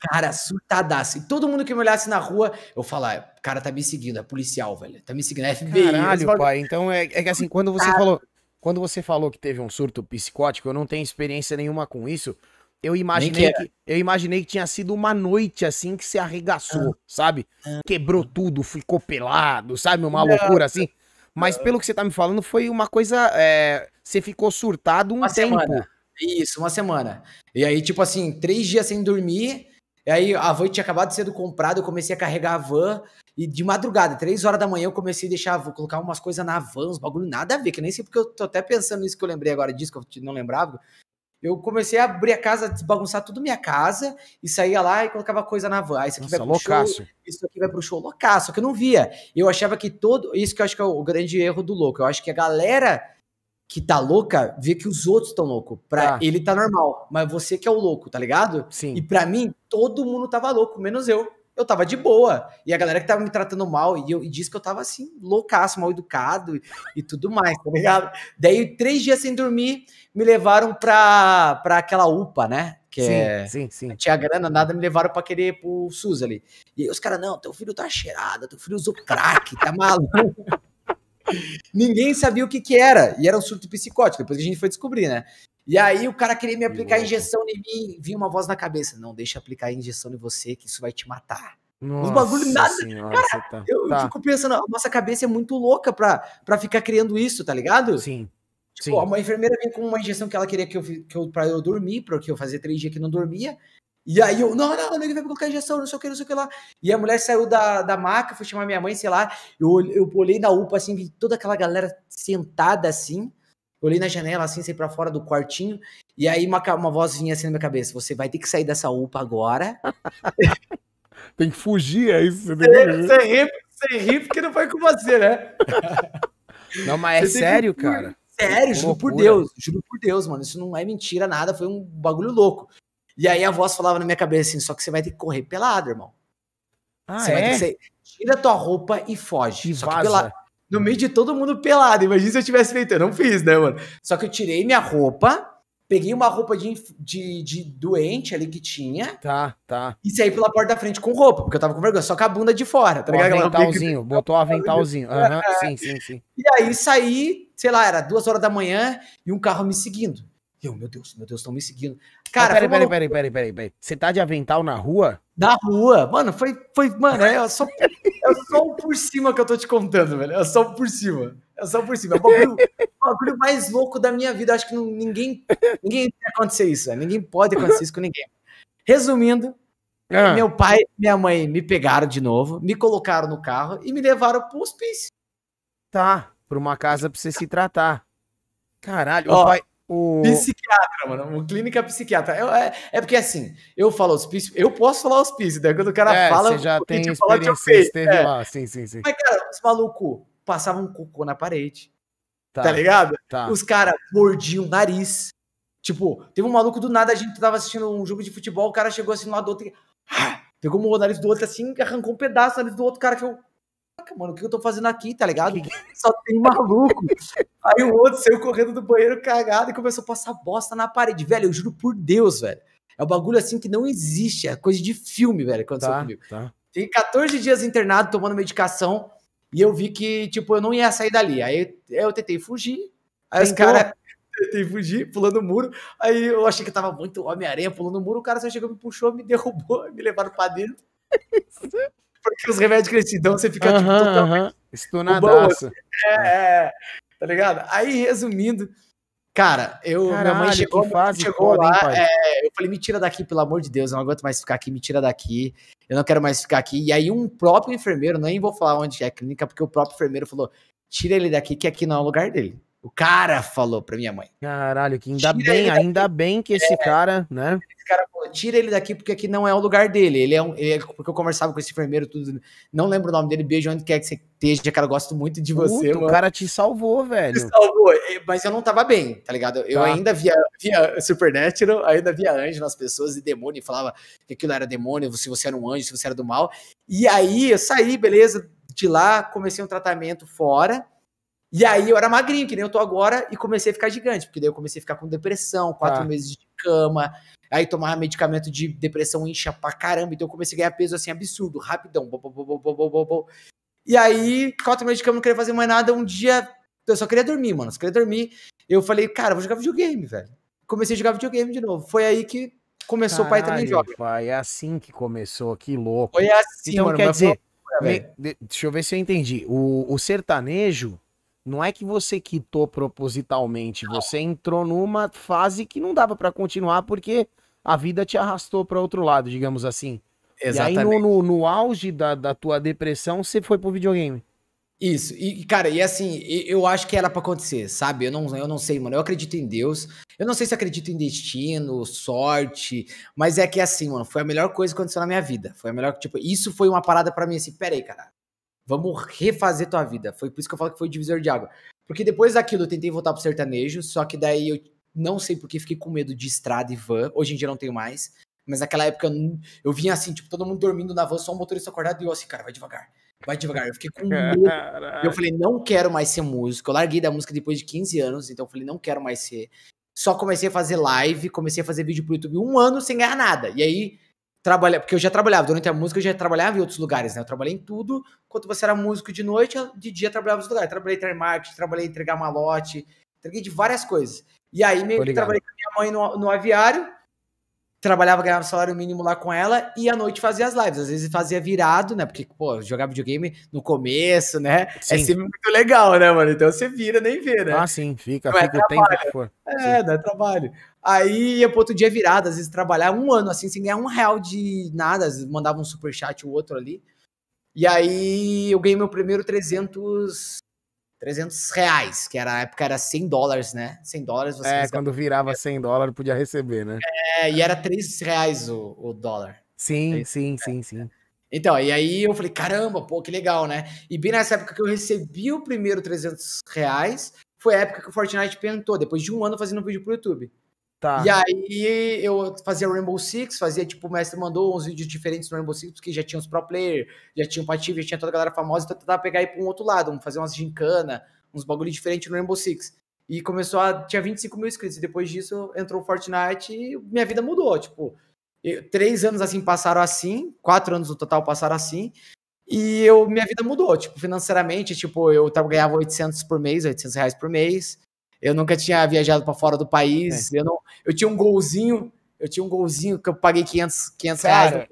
cara, surtadaço. E todo mundo que me olhasse na rua, eu falava, cara, tá me seguindo, é policial, velho. Tá me seguindo, é FBI. Caralho, pai. Então é, é que assim, quando você falou, quando você falou que teve um surto psicótico, eu não tenho experiência nenhuma com isso, eu imaginei que, eu imaginei que tinha sido uma noite assim que se arregaçou, ah. sabe? Ah. Quebrou tudo, ficou pelado, sabe? Uma Não. loucura assim. Mas pelo que você tá me falando, foi uma coisa. É, você ficou surtado um uma tempo. Semana. Isso, uma semana. E aí, tipo assim, três dias sem dormir. E aí a van tinha acabado de ser comprada, eu comecei a carregar a van. E de madrugada, três horas da manhã, eu comecei a deixar, vou colocar umas coisas na van, uns bagulho nada a ver, que nem sei porque eu tô até pensando nisso que eu lembrei agora disso, que eu não lembrava. Eu comecei a abrir a casa, desbagunçar tudo minha casa e saía lá e colocava coisa na van. Ah, isso aqui Nossa, vai pro loucaço. show, isso aqui vai pro show loucaço, só que eu não via. Eu achava que todo. Isso que eu acho que é o grande erro do louco. Eu acho que a galera que tá louca vê que os outros estão loucos. Pra ah. ele tá normal, mas você que é o louco, tá ligado? Sim. E pra mim, todo mundo tava louco, menos eu eu tava de boa. E a galera que tava me tratando mal, e, eu, e disse que eu tava assim, loucaço, mal educado e, e, tudo mais, tá ligado? Daí, três dias sem dormir, me levaram pra, pra aquela UPA, né? Que sim, é, sim, sim. Tinha grana, nada, me levaram pra querer pro SUS ali. E os caras, não, teu filho tá cheirado, teu filho usou crack, tá maluco. Ninguém sabia o que que era. E era um surto psicótico, depois que a gente foi descobrir, né? E aí o cara queria me aplicar a injeção em mim, vinha uma voz na cabeça, não, deixa aplicar a injeção em você, que isso vai te matar. Nossa Os bagulho nada. Senhora, cara, tá, eu, tá. fico pensando, a nossa cabeça é muito louca pra, pra ficar criando isso, tá ligado? Sim. Tipo, Sim. uma enfermeira vinha com uma injeção que ela queria que eu, que eu pra eu dormir, porque eu fazia três dias que não dormia. E aí eu, não, não, ele vai colocar injeção, não sei o que, não sei o que lá. E a mulher saiu da, da maca, foi chamar minha mãe, sei lá. Eu, eu olhei na UPA, assim, vi toda aquela galera sentada assim. Eu olhei na janela, assim, saí pra fora do quartinho. E aí uma, uma voz vinha assim na minha cabeça: você vai ter que sair dessa UPA agora. tem que fugir, é isso? Você, você, ri, você ri porque não foi com você, né? Não, mas é você sério, que... cara. Sério, juro por Deus, juro por Deus, mano. Isso não é mentira, nada, foi um bagulho louco. E aí a voz falava na minha cabeça assim: só que você vai ter que correr pelado, irmão. Ah, você é? vai ter que sair, tira tua roupa e foge. E só vaza. pelado no meio de todo mundo pelado. Imagina se eu tivesse feito. Eu não fiz, né, mano? Só que eu tirei minha roupa, peguei uma roupa de, de, de doente ali que tinha. Tá, tá. E saí pela porta da frente com roupa, porque eu tava com vergonha, só com a bunda de fora, tá ligado? Aventalzinho, botou o aventalzinho. Uhum, sim, sim, sim. E aí saí, sei lá, era duas horas da manhã e um carro me seguindo. Eu, meu Deus, meu Deus, estão me seguindo. Cara, peraí, peraí, peraí, peraí, peraí, peraí. Você tá de avental na rua? Na rua. Mano, foi, foi mano, é só, é só um por cima que eu tô te contando, velho. É só um por cima. É só por cima. É o bagulho, bagulho mais louco da minha vida. Acho que não, ninguém, ninguém tem acontecer isso. Ninguém pode acontecer isso com ninguém. Resumindo, ah. meu pai e minha mãe me pegaram de novo, me colocaram no carro e me levaram pro hospício. Tá, pra uma casa pra você se tratar. Caralho, Ó, o pai, o... Psiquiatra, mano. Uma clínica psiquiatra. É, é, é, porque assim, eu falo hospício, eu posso falar hospício, daí quando o cara é, fala. Você já tem experiência, esteve é. lá, sim, sim, sim. Mas, cara, os malucos passavam um cocô na parede. Tá, tá ligado? Tá. Os caras mordiam o nariz. Tipo, teve um maluco do nada, a gente tava assistindo um jogo de futebol, o cara chegou assim lado do outro e. Ah, pegou o nariz do outro assim, arrancou um pedaço do nariz do outro cara que eu mano, o que eu tô fazendo aqui, tá ligado? Só tem maluco. Aí o outro saiu correndo do banheiro cagado e começou a passar bosta na parede. Velho, eu juro por Deus, velho. É um bagulho assim que não existe. É coisa de filme, velho, aconteceu tá, comigo. Tá. Fiquei 14 dias internado tomando medicação e eu vi que, tipo, eu não ia sair dali. Aí eu tentei fugir. Aí Tentou. os caras. Tentei fugir, pulando o muro. Aí eu achei que tava muito Homem-Aranha pulando o muro. O cara só chegou, me puxou, me derrubou, me levaram pra dentro. Porque os remédios que eles te dão, você fica uh -huh, tipo totalmente. Uh -huh. Estunadaço. É, é, tá ligado? Aí, resumindo, cara, eu. Caralho, minha mãe chegou, chegou foda, lá. Hein, é, eu falei, me tira daqui, pelo amor de Deus, eu não aguento mais ficar aqui, me tira daqui. Eu não quero mais ficar aqui. E aí, um próprio enfermeiro, nem vou falar onde é a clínica, porque o próprio enfermeiro falou: tira ele daqui, que aqui não é o lugar dele. O cara falou pra minha mãe. Caralho, que ainda tira bem, ainda bem que esse é, cara, né? Esse cara falou, tira ele daqui porque aqui não é o lugar dele. Ele é um. Ele é, porque eu conversava com esse enfermeiro, tudo. Não lembro o nome dele, beijo onde quer que você esteja, cara. Eu gosto muito de você. Puta. O cara te salvou, velho. Me salvou, mas eu não tava bem, tá ligado? Eu tá. ainda via, via Supernatural, ainda via anjo nas pessoas e demônio, e falava que aquilo era demônio, se você era um anjo, se você era do mal. E aí eu saí, beleza, de lá, comecei um tratamento fora. E aí eu era magrinho, que nem eu tô agora, e comecei a ficar gigante, porque daí eu comecei a ficar com depressão, quatro ah. meses de cama, aí tomava medicamento de depressão incha pra caramba, então eu comecei a ganhar peso assim absurdo, rapidão. Bo, bo, bo, e aí, quatro meses de cama, não queria fazer mais nada, um dia eu só queria dormir, mano, só queria dormir. Eu falei, cara, vou jogar videogame, velho. Comecei a jogar videogame de novo. Foi aí que começou Caralho, o pai também joga. Pai, é assim que começou, que louco. Foi assim, então, mano, quer dizer, foi... deixa eu ver se eu entendi. O, o sertanejo não é que você quitou propositalmente, você entrou numa fase que não dava para continuar porque a vida te arrastou para outro lado, digamos assim. Exatamente. E aí, no, no, no auge da, da tua depressão, você foi pro videogame. Isso, e cara, e assim, eu acho que era para acontecer, sabe? Eu não, eu não sei, mano. Eu acredito em Deus. Eu não sei se acredito em destino, sorte, mas é que assim, mano, foi a melhor coisa que aconteceu na minha vida. Foi a melhor, tipo, isso foi uma parada para mim assim, pera aí, cara. Vamos refazer tua vida. Foi por isso que eu falo que foi divisor de água. Porque depois daquilo eu tentei voltar pro sertanejo, só que daí eu não sei porque fiquei com medo de estrada e van. Hoje em dia não tenho mais. Mas naquela época eu, eu vinha assim, tipo, todo mundo dormindo na van, só o motorista acordado e eu assim, cara, vai devagar vai devagar. Eu fiquei com medo. Eu falei, não quero mais ser músico. Eu larguei da música depois de 15 anos, então eu falei, não quero mais ser. Só comecei a fazer live, comecei a fazer vídeo pro YouTube um ano sem ganhar nada. E aí, trabalhar, porque eu já trabalhava, durante a música eu já trabalhava em outros lugares, né? Eu trabalhei em tudo. Enquanto você era músico de noite, de dia eu trabalhava em outros lugares. Trabalhei em marketing, trabalhei em entregar malote, entreguei de várias coisas. E aí, meio que trabalhei com a minha mãe no, no aviário trabalhava, ganhava salário mínimo lá com ela e à noite fazia as lives. Às vezes fazia virado, né? Porque, pô, jogar videogame no começo, né? É sim. É sempre muito legal, né, mano? Então você vira, nem vê, né? Ah, sim, fica, não é fica é o tempo que for. É, sim. é trabalho. Aí ia pro outro dia virado, às vezes trabalhar um ano assim, sem ganhar um real de nada, às vezes mandava um superchat o outro ali. E aí eu ganhei meu primeiro 300 300 reais, que era, na época era 100 dólares, né? 100 dólares você É, quando virava 100 dólares podia receber, né? É, e era 3 reais o, o dólar. Sim, sim, sim, sim. Então, e aí eu falei, caramba, pô, que legal, né? E bem nessa época que eu recebi o primeiro 300 reais, foi a época que o Fortnite perguntou, depois de um ano fazendo um vídeo pro YouTube. Tá. E aí eu fazia Rainbow Six, fazia tipo, o mestre mandou uns vídeos diferentes no Rainbow Six, porque já tinha os pro player, já tinha o Patife, já tinha toda a galera famosa, então eu tentava pegar ir pra um outro lado, fazer umas gincana, uns bagulho diferente no Rainbow Six. E começou a. Tinha 25 mil inscritos. E depois disso entrou o Fortnite e minha vida mudou. Tipo, eu, três anos assim passaram assim, quatro anos no total passaram assim. E eu, minha vida mudou, tipo, financeiramente, tipo, eu ganhava 800 por mês, 800 reais por mês. Eu nunca tinha viajado para fora do país. É. Eu, não, eu tinha um golzinho, eu tinha um golzinho que eu paguei 500, 500 Cara, reais.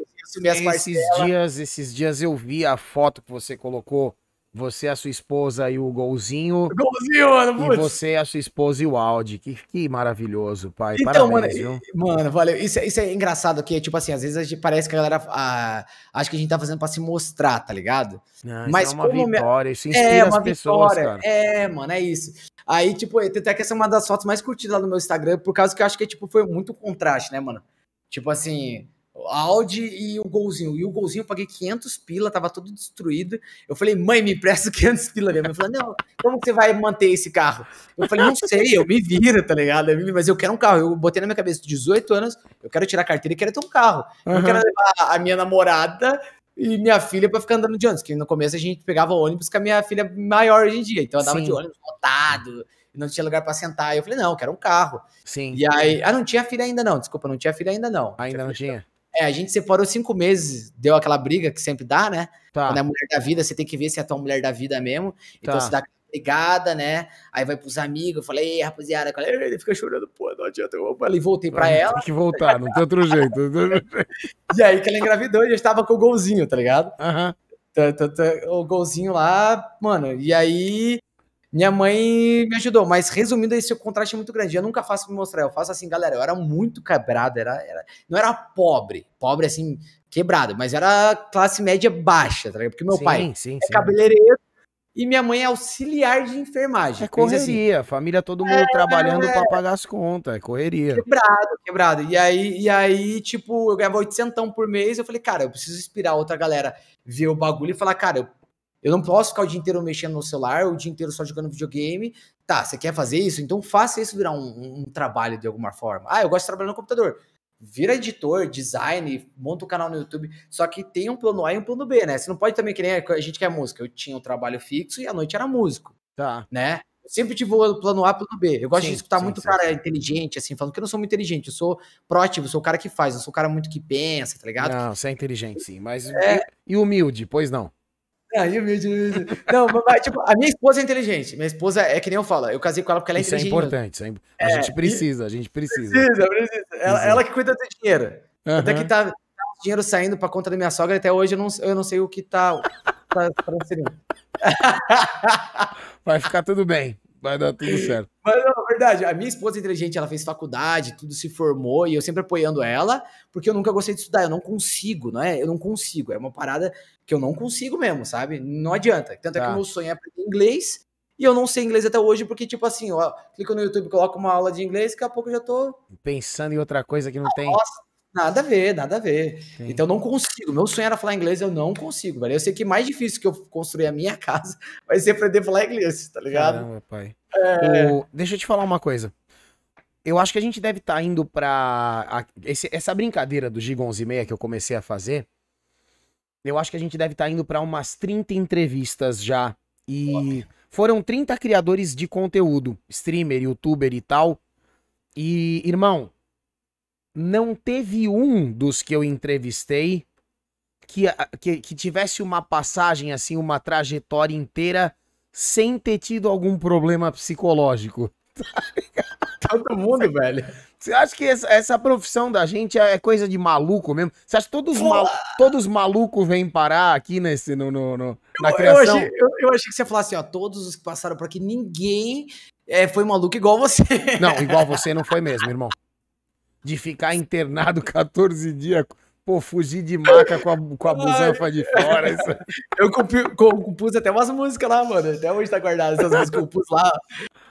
Esses dias, esses dias eu vi a foto que você colocou você, a sua esposa e o golzinho. Golzinho, mano, putz. E você, a sua esposa e o Audi. Que, que maravilhoso, pai. Então, Parabéns, mano, viu? mano, valeu. Isso, é, isso é engraçado aqui, tipo assim, às vezes a gente, parece que a galera a, acha que a gente tá fazendo pra se mostrar, tá ligado? Não, Mas é uma vitória, isso inspira é, as pessoas, vitória. cara. É, mano, é isso. Aí, tipo, até que essa é uma das fotos mais curtidas lá no meu Instagram, por causa que eu acho que, tipo, foi muito contraste, né, mano? Tipo assim, Audi e o golzinho. E o golzinho eu paguei 500 pila, tava todo destruído. Eu falei, mãe, me empresta 500 pila. Minha mãe falou, não, como você vai manter esse carro? Eu falei, não sei, eu me viro, tá ligado? Mas eu quero um carro. Eu botei na minha cabeça, 18 anos, eu quero tirar a carteira e quero ter um carro. Uhum. Eu quero levar a minha namorada e minha filha para ficar andando de ônibus. Que no começo a gente pegava ônibus com a minha filha maior hoje em dia. Então eu andava Sim. de ônibus lotado não tinha lugar para sentar. Eu falei, não, eu quero um carro. Sim. E aí, ah, não tinha filha ainda não, desculpa, não tinha filha ainda não. Ainda não tinha? É, a gente separou cinco meses, deu aquela briga que sempre dá, né? Tá. Quando é mulher da vida, você tem que ver se é a tua mulher da vida mesmo. Então tá. você dá aquela brigada, né? Aí vai pros amigos, eu falei, ei, rapaziada, ele fica chorando, pô, não adianta, eu falei, voltei pra ela. Tem que voltar, não tem outro jeito. e aí que ela engravidou e já estava com o golzinho, tá ligado? Aham. Uhum. O golzinho lá, mano, e aí minha mãe me ajudou, mas resumindo, esse contraste é muito grande. Eu nunca faço me mostrar, eu faço assim, galera. Eu era muito quebrado, era, era, não era pobre, pobre assim, quebrado, mas era classe média baixa, tá Porque meu sim, pai sim, é sim. cabeleireiro e minha mãe é auxiliar de enfermagem. É correria, assim. família todo mundo é, trabalhando é, para pagar as contas, é correria. Quebrado, quebrado. E aí, e aí, tipo, eu ganhava 800 por mês, eu falei, cara, eu preciso inspirar outra galera ver o bagulho e falar, cara, eu eu não posso ficar o dia inteiro mexendo no celular, o dia inteiro só jogando videogame. Tá, você quer fazer isso? Então faça isso virar um, um, trabalho de alguma forma. Ah, eu gosto de trabalhar no computador. Vira editor, design, monta um canal no YouTube. Só que tem um plano A e um plano B, né? Você não pode também querer a gente quer música. Eu tinha um trabalho fixo e à noite era músico. Tá. Né? Sempre tive o plano A, plano B. Eu gosto sim, de escutar sim, muito sim, cara inteligente, assim, falando que eu não sou muito inteligente. Eu sou proativo, eu sou o cara que faz, eu sou o cara muito que pensa, tá ligado? Não, você é inteligente, sim. Mas. É... E humilde, pois não. Aí, humilde, humilde. Não, mas, tipo, a minha esposa é inteligente. Minha esposa é que nem eu falo. Eu casei com ela porque ela é isso é inteligente. Isso é importante. A é, gente precisa, a gente precisa. Precisa, precisa. Ela, ela que cuida do dinheiro. Uhum. Até que tá, tá dinheiro saindo pra conta da minha sogra. Até hoje eu não, eu não sei o que tá, tá transferindo. Vai ficar tudo bem. Vai dar tudo certo. Mas não, verdade, a minha esposa é inteligente, ela fez faculdade, tudo se formou, e eu sempre apoiando ela, porque eu nunca gostei de estudar, eu não consigo, não é? Eu não consigo, é uma parada que eu não consigo mesmo, sabe? Não adianta. Tanto tá. é que o tá. meu sonho é aprender inglês, e eu não sei inglês até hoje, porque, tipo assim, ó, clico no YouTube, coloco uma aula de inglês, daqui a pouco eu já tô. Pensando em outra coisa que não tem. Nossa, nada a ver, nada a ver. Sim. Então eu não consigo. Meu sonho era falar inglês, eu não consigo, velho. Eu sei que mais difícil que eu construir a minha casa vai ser aprender a falar inglês, tá ligado? Caramba, pai. É... O... Deixa eu te falar uma coisa. Eu acho que a gente deve estar tá indo pra. Esse, essa brincadeira do Giga 11 e meia que eu comecei a fazer. Eu acho que a gente deve estar tá indo para umas 30 entrevistas já. E. Foram 30 criadores de conteúdo, streamer, youtuber e tal. E, irmão, não teve um dos que eu entrevistei que, que, que, tivesse uma passagem, assim, uma trajetória inteira sem ter tido algum problema psicológico. Todo mundo, velho. Você acha que essa, essa, profissão da gente é coisa de maluco mesmo? Você acha que todos, mal, todos malucos vêm parar aqui nesse, no, no, no na criação? Eu achei, eu, eu achei, que você ia falar assim, ó, todos os que passaram por aqui, ninguém é, foi maluco igual você. Não, igual você não foi mesmo, irmão. De ficar internado 14 dias Pô, fugir de maca com a, com a busanfa de fora. Isso... Eu compus, até umas músicas lá, mano. Até hoje tá guardado essas músicas que eu compus lá.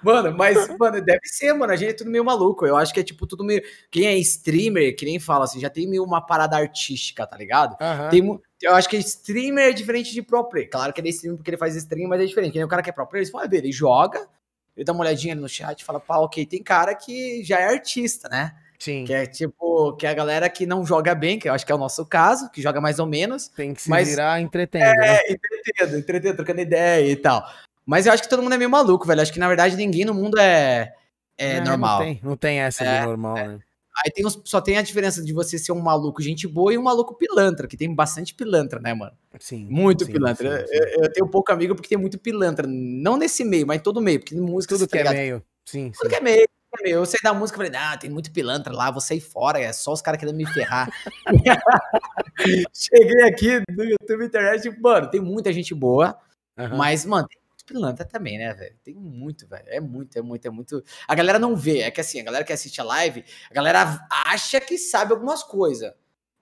Mano, mas, mano, deve ser, mano. A gente é tudo meio maluco. Eu acho que é tipo tudo meio. Quem é streamer, que nem fala assim, já tem meio uma parada artística, tá ligado? Uhum. Tem, eu acho que streamer é diferente de pro player. Claro que ele é streamer porque ele faz stream, mas é diferente. Quem é o cara que é pro player, ele fala, ele joga, ele dá uma olhadinha no chat e fala, pá, ok, tem cara que já é artista, né? Sim. Que é tipo, que é a galera que não joga bem, que eu acho que é o nosso caso, que joga mais ou menos. Tem que se mas, virar entretendo. É, né? entretendo, entretendo, trocando ideia e tal. Mas eu acho que todo mundo é meio maluco, velho. Acho que na verdade ninguém no mundo é, é não, normal. Não tem, não tem essa é, de normal, é. né? Aí tem os, só tem a diferença de você ser um maluco gente boa e um maluco pilantra, que tem bastante pilantra, né, mano? Sim. Muito sim, pilantra. Sim, sim. Eu, eu, tenho pouco amigo porque tem muito pilantra. Não nesse meio, mas em todo meio. Porque música. Tudo que é meio. Sim, Tudo que é meio. Eu sei da música, falei, ah, tem muito pilantra lá, vou sair fora, é só os caras querendo me ferrar. Cheguei aqui no YouTube internet, mano, tem muita gente boa, uhum. mas, mano, tem muito pilantra também, né, velho? Tem muito, velho. É muito, é muito, é muito. A galera não vê, é que assim, a galera que assiste a live, a galera acha que sabe algumas coisas.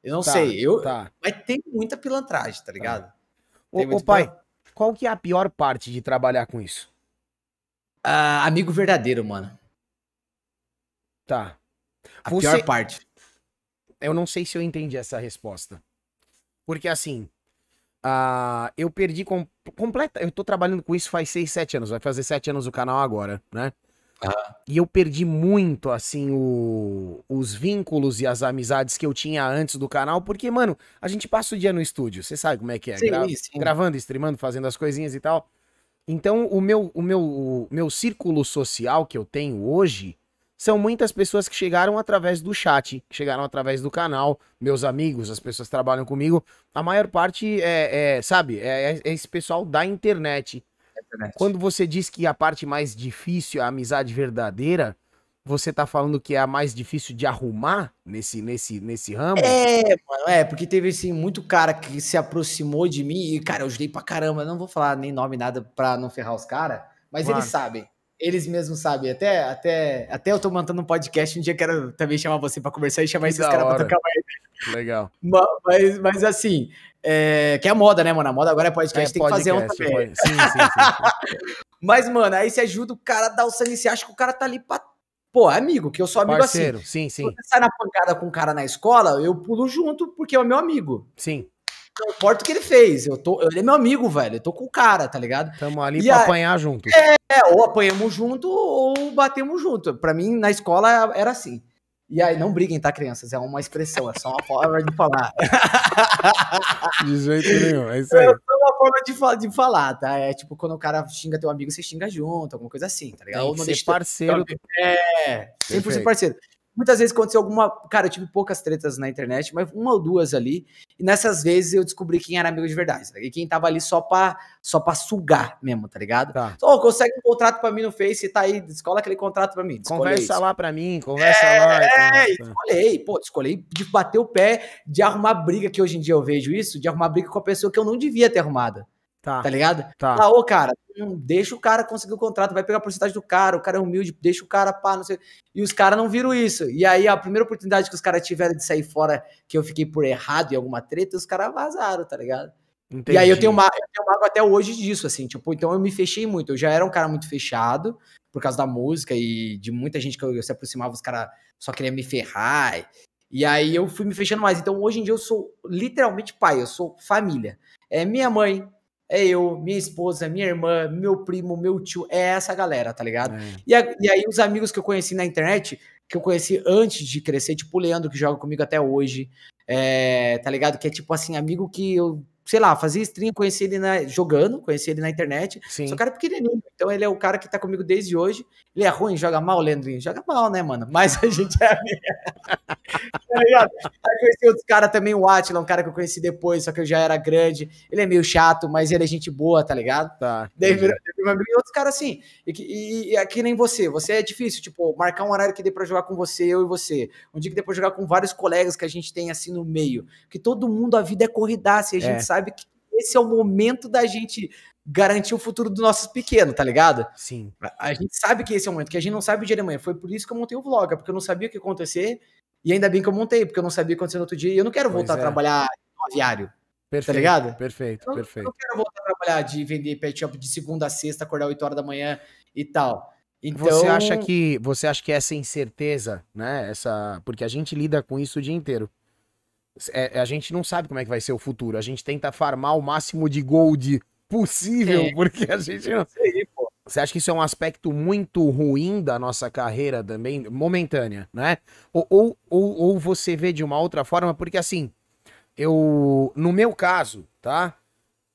Eu não tá, sei, eu. Tá. Mas tem muita pilantragem, tá ligado? Tá. Ô, ô pai, qual que é a pior parte de trabalhar com isso? Uh, amigo verdadeiro, mano. Tá. A Você... pior parte. Eu não sei se eu entendi essa resposta. Porque assim, uh, eu perdi com... completa. Eu tô trabalhando com isso faz 6, 7 anos. Vai fazer 7 anos o canal agora, né? E eu perdi muito, assim, o... os vínculos e as amizades que eu tinha antes do canal, porque, mano, a gente passa o dia no estúdio, você sabe como é que é, sim, Gra... sim. gravando, streamando, fazendo as coisinhas e tal. Então, o meu, o meu, o meu círculo social que eu tenho hoje são muitas pessoas que chegaram através do chat, que chegaram através do canal, meus amigos, as pessoas que trabalham comigo. A maior parte é, é sabe, é, é, esse pessoal da internet. internet. Quando você diz que a parte mais difícil é a amizade verdadeira, você tá falando que é a mais difícil de arrumar nesse, nesse, nesse ramo? É, mano, é, porque teve assim, muito cara que se aproximou de mim e, cara, eu ajudei pra caramba. Não vou falar nem nome, nada pra não ferrar os caras, mas claro. eles sabem. Eles mesmos sabem. Até, até, até eu tô montando um podcast. Um dia quero também chamar você para conversar e chamar esses caras pra tocar mais. Legal. Mas, mas assim, é, que é a moda, né, mano? A moda agora é podcast, é, tem podcast, que fazer um também. Sim, sim, sim. mas, mano, aí você ajuda o cara a dar o sangue. Você acha que o cara tá ali pra. Pô, é amigo, que eu sou amigo assim. Parceiro, assim. Sim, sim. Quando você sai na pancada com um cara na escola, eu pulo junto porque é o meu amigo. Sim. Não importa o que ele fez. Eu tô, ele é meu amigo, velho. Eu tô com o cara, tá ligado? Tamo ali e pra a... apanhar junto. É, ou apanhamos junto ou batemos junto. Pra mim, na escola era assim. E aí, não briguem, tá, crianças? É uma expressão, é só uma forma de falar. De jeito nenhum, é isso aí. É uma forma de, de falar, tá? É tipo, quando o cara xinga teu amigo, você xinga junto, alguma coisa assim, tá ligado? Tem não ser parceiro. É, sempre ser parceiro. Muitas vezes aconteceu alguma. Cara, eu tive poucas tretas na internet, mas uma ou duas ali. E nessas vezes eu descobri quem era amigo de verdade. Tá? E quem tava ali só pra, só pra sugar mesmo, tá ligado? Tá. Oh, consegue um contrato pra mim no Face e tá aí, escola aquele contrato pra mim. Conversa lá pra mim, conversa é, lá. É, escolhei, pô, escolhi de bater o pé, de arrumar briga, que hoje em dia eu vejo isso, de arrumar briga com a pessoa que eu não devia ter arrumado. Tá. Tá ligado? Tá. Ah, ô, cara, deixa o cara conseguir o contrato, vai pegar a porcentagem do cara, o cara é humilde, deixa o cara, pá, não sei. E os caras não viram isso. E aí, a primeira oportunidade que os caras tiveram de sair fora, que eu fiquei por errado em alguma treta, os caras vazaram, tá ligado? Entendi. E aí eu tenho, uma, eu tenho mago até hoje disso, assim, tipo, então eu me fechei muito. Eu já era um cara muito fechado, por causa da música e de muita gente que eu, eu se aproximava, os caras só queriam me ferrar. E aí eu fui me fechando mais. Então hoje em dia eu sou literalmente pai, eu sou família. É minha mãe, é eu, minha esposa, minha irmã, meu primo, meu tio, é essa galera, tá ligado? É. E, a, e, aí os amigos que eu conheci na internet, que eu conheci antes de crescer, tipo o Leandro, que joga comigo até hoje, é, tá ligado? Que é tipo assim, amigo que eu sei lá, fazia stream, conheci ele na, jogando, conheci ele na internet. Sim. Só cara pequenininho. Então ele é o cara que tá comigo desde hoje. Ele é ruim, joga mal, Leandrinho? Joga mal, né, mano? Mas a gente é amigo. tá? Aí conheci outros caras também, o Atila, um cara que eu conheci depois, só que eu já era grande. Ele é meio chato, mas ele é gente boa, tá ligado? Tá. Daí virou, amigo e outros caras assim. E, e, e aqui nem você. Você é difícil, tipo, marcar um horário que dê pra jogar com você, eu e você. Um dia que dê pra jogar com vários colegas que a gente tem assim no meio. Porque todo mundo, a vida é corridaça e a gente é. sabe sabe que esse é o momento da gente garantir o futuro dos nossos pequenos, tá ligado? Sim. A, a, gente sabe que esse é o momento, que a gente não sabe o dia de amanhã. Foi por isso que eu montei o vlog, é porque eu não sabia o que ia acontecer. E ainda bem que eu montei, porque eu não sabia o que ia acontecer no outro dia. E eu não quero voltar é. a trabalhar no aviário. Tá perfeito, tá ligado? Perfeito, eu, perfeito. Eu não quero voltar a trabalhar de vender pet shop de segunda a sexta, acordar 8 horas da manhã e tal. Então... Você acha que você acha que essa incerteza, né? Essa, porque a gente lida com isso o dia inteiro. É, a gente não sabe como é que vai ser o futuro. A gente tenta farmar o máximo de gold possível, é. porque a gente não. Sei, pô. Você acha que isso é um aspecto muito ruim da nossa carreira também, momentânea, né? Ou, ou, ou, ou você vê de uma outra forma, porque assim, eu, no meu caso, tá?